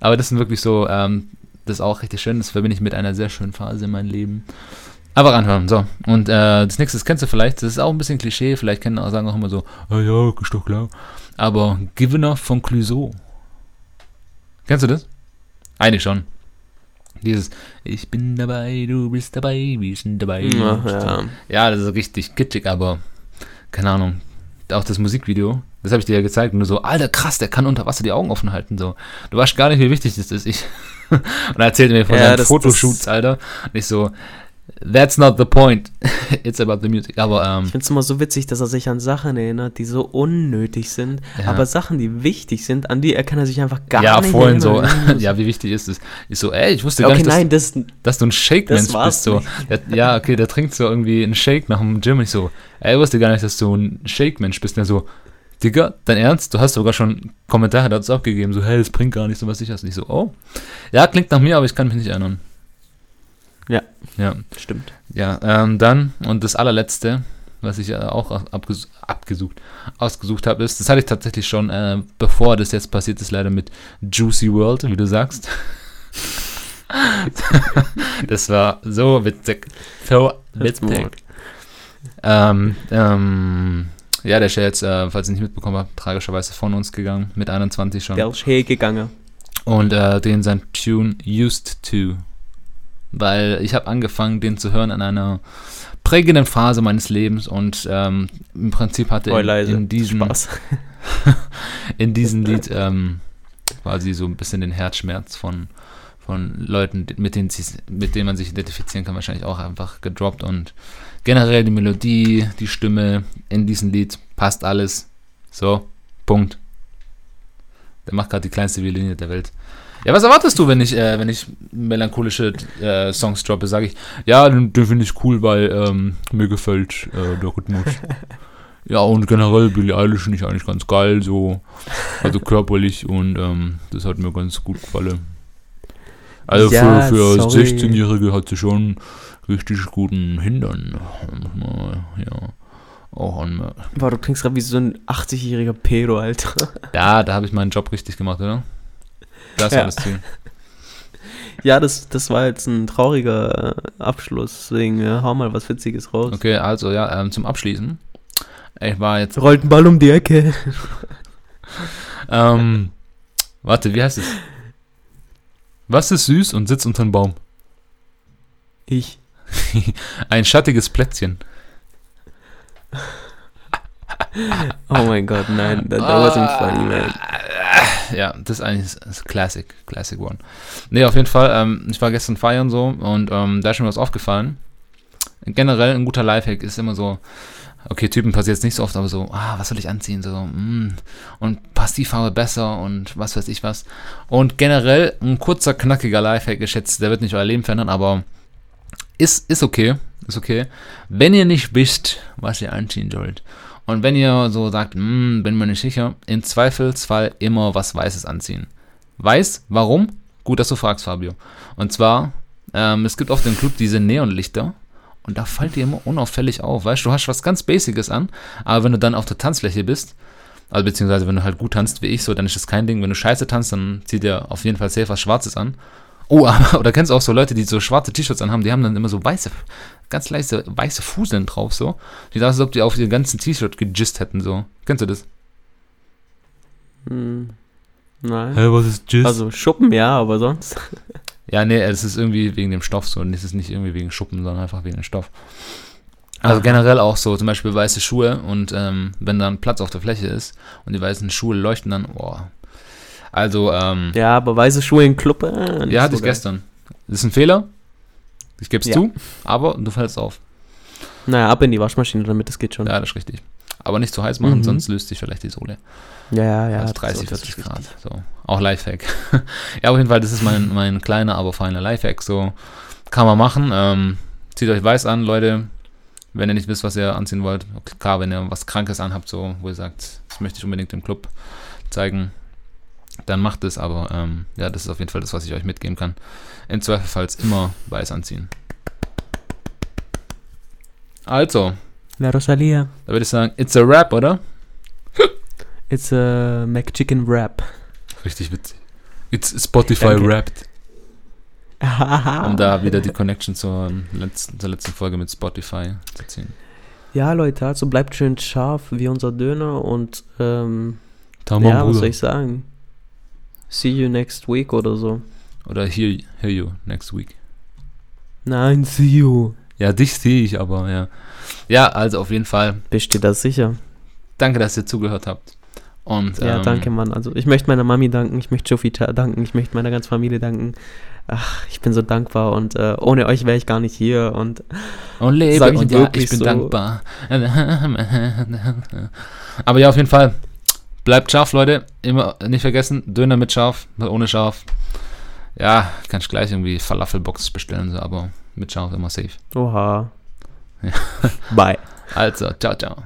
Aber das sind wirklich so, ähm, das ist auch richtig schön. Das verbinde ich mit einer sehr schönen Phase in meinem Leben. Aber ranhören, so. Und äh, das nächste das kennst du vielleicht, das ist auch ein bisschen Klischee, vielleicht kennen auch, sagen auch immer so, ah ja, ist doch klar. Aber Givener von Clouseau. Kennst du das? Eigentlich schon. Dieses, ich bin dabei, du bist dabei, wir sind dabei. Ja, ja. Ja, das ist richtig kitschig, aber keine Ahnung. Auch das Musikvideo, das habe ich dir ja gezeigt, und nur so, Alter, krass, der kann unter Wasser die Augen offen halten, so. Du weißt gar nicht, wie wichtig das ist. Ich und er erzählt mir von Ja, seinen das- Fotoshoots, das- Alter. Und ich so, that's not the point. It's about the music. Aber, ähm, Ich finde es immer so witzig, dass er sich an Sachen erinnert, die so unnötig sind, Ja. aber Sachen, die wichtig sind, an die er kann er sich einfach gar ja, nicht vorhin so, ja, wie wichtig ist es? Ich so, ey, ich wusste Ja, gar okay, nicht, dass, nein, das, dass du ein Shake-Mensch bist. So. Der, ja, okay, der trinkt so irgendwie einen Shake nach dem Gym. Ich so, ey, ich wusste gar nicht, dass du ein Shake-Mensch bist. Und er so, Digga, dein Ernst? Du hast sogar schon Kommentare dazu abgegeben, so, hey, das bringt gar nichts und was ich das nicht so. Oh. Ja, klingt nach mir, aber ich kann mich nicht erinnern. Ja. Ja. Stimmt. Ja, ähm, dann, und das allerletzte, was ich äh, auch abges abgesucht, ausgesucht habe, ist, das hatte ich tatsächlich schon, äh, bevor das jetzt passiert ist, leider mit Juicy World, wie du sagst. das war so witzig. So witzig. Ähm, ähm, ja, der ist ja jetzt, äh, falls ihr nicht mitbekommen habt, tragischerweise von uns gegangen, mit 21 schon. Der ist hergegangen. Und äh, den sein Tune Used To. Weil ich habe angefangen, den zu hören an einer prägenden Phase meines Lebens und ähm, im Prinzip hatte in, in diesem in diesem Lied ähm, quasi so ein bisschen den Herzschmerz von, von Leuten, mit denen, mit denen man sich identifizieren kann, wahrscheinlich auch einfach gedroppt und generell die Melodie, die Stimme in diesem Lied passt alles. So, Punkt. Der macht gerade die kleinste Violine der Welt. Ja, was erwartest du, wenn ich, äh, wenn ich melancholische äh, Songs droppe? Sage ich, ja, den, den finde ich cool, weil ähm, mir gefällt äh, der Rhythmus. ja, und generell Billie Eilish finde ich eigentlich ganz geil, so, also körperlich und ähm, das hat mir ganz gut gefallen. Also Ja, für, für sorry. 16-Jährige hat sie schon richtig guten Hintern. Ja, auch an. Boah, du klingst gerade wie so ein 80-jähriger Pedo, Alter. Ja, da habe ich meinen Job richtig gemacht, oder? Das war Ja. das Ziel. Ja, das, das war jetzt ein trauriger äh, Abschluss, deswegen äh, hau mal was Witziges raus. Okay, also ja, ähm, zum Abschließen. Ich war jetzt. Rollt ein Ball um die Ecke. Ähm, warte, wie heißt es? Was ist süß und sitzt unter einem Baum? Ich. Ein schattiges Plätzchen. Oh mein Gott, nein, that, that wasn't funny, man. Ja, das ist eigentlich das Classic, Classic One. Nee, auf jeden Fall, ähm, ich war gestern feiern so und ähm, da ist mir was aufgefallen. Generell ein guter Lifehack ist immer so, okay, Typen passiert jetzt nicht so oft, aber so, ah, was soll ich anziehen? So, mm, und passt die Farbe besser und was weiß ich was. Und generell ein kurzer, knackiger Lifehack, ich schätze, der wird nicht euer Leben verändern, aber ist, ist okay, ist okay. Wenn ihr nicht wisst, was ihr anziehen sollt, und wenn ihr so sagt, "Hm, bin mir nicht sicher, im Zweifelsfall immer was Weißes anziehen. Weiß, warum? Gut, dass du fragst, Fabio. Und zwar, ähm, es gibt oft im Club diese Neonlichter und da fällt dir immer unauffällig auf. Weißt du, du hast was ganz Basiges an, aber wenn du dann auf der Tanzfläche bist, also beziehungsweise wenn du halt gut tanzt wie ich, so, dann ist das kein Ding. Wenn du scheiße tanzt, dann zieh dir auf jeden Fall safe was Schwarzes an. Oh, aber, oder kennst du auch so Leute, die so schwarze T-Shirts anhaben, die haben dann immer so weiße, ganz leise weiße Fuseln drauf, so. Die sah, als ob die auf ihr ganzen T-Shirt gejist hätten, so. Kennst du das? Hm, nein. was ist Jizz? Also Schuppen, ja, aber sonst. ja, nee, es ist irgendwie wegen dem Stoff so. Und es ist nicht irgendwie wegen Schuppen, sondern einfach wegen dem Stoff. Also Aha. generell auch so, zum Beispiel weiße Schuhe und ähm, wenn dann Platz auf der Fläche ist und die weißen Schuhe leuchten dann, boah. Also, ähm, Ja, aber weiße Schuhe im Club. Äh, Ja, hatte so ich geil. gestern. Das ist ein Fehler. Ich gebe es Ja. zu, aber du fällst auf. Naja, ab in die Waschmaschine damit, das geht schon. Ja, das ist richtig. Aber nicht zu heiß machen, Mhm. sonst löst sich vielleicht die Sohle. ja, ja. ja das 30, ist 40 richtig. Grad. So. Auch Lifehack. ja, auf jeden Fall, das ist mein, mein kleiner, aber feiner Lifehack. So kann man machen. Ähm, zieht euch weiß an, Leute. Wenn ihr nicht wisst, was ihr anziehen wollt. Klar, wenn ihr was Krankes anhabt, so, wo ihr sagt, das möchte ich unbedingt im Club zeigen, dann macht es. Aber ähm, ja, das ist auf jeden Fall das, was ich euch mitgeben kann. Im Zweifelfalls immer weiß anziehen. Also, La Rosalia. da würde ich sagen, it's a rap, oder? It's a McChicken Wrap. Richtig witzig. It's Spotify Danke. rapped. ja, Um da wieder die Connection zur letzten, zur letzten Folge mit Spotify zu ziehen. Leute, also bleibt schön scharf wie unser Döner und ähm, Tamam, ja, was soll ich sagen? See you next week oder so. Oder hear, hear you next week. Nein, see you. Ja, dich sehe ich aber, ja. Ja, also auf jeden Fall. Bist du da sicher? Danke, dass ihr zugehört habt. Und, Ja, ähm, danke, Mann. Also ich möchte meiner Mami danken, ich möchte Jofita danken, ich möchte meiner ganzen Familie danken. Ach, ich bin so dankbar und äh, ohne euch wäre ich gar nicht hier und Und lebe ich und ja, wirklich ich bin so. dankbar. Aber ja, auf jeden Fall. Bleibt scharf, Leute. Immer nicht vergessen, Döner mit scharf, ohne scharf. Ja, kann ich gleich irgendwie Falafelbox bestellen, so, aber mit scharf immer safe. oha. Ja. Bye. Also, ciao, ciao.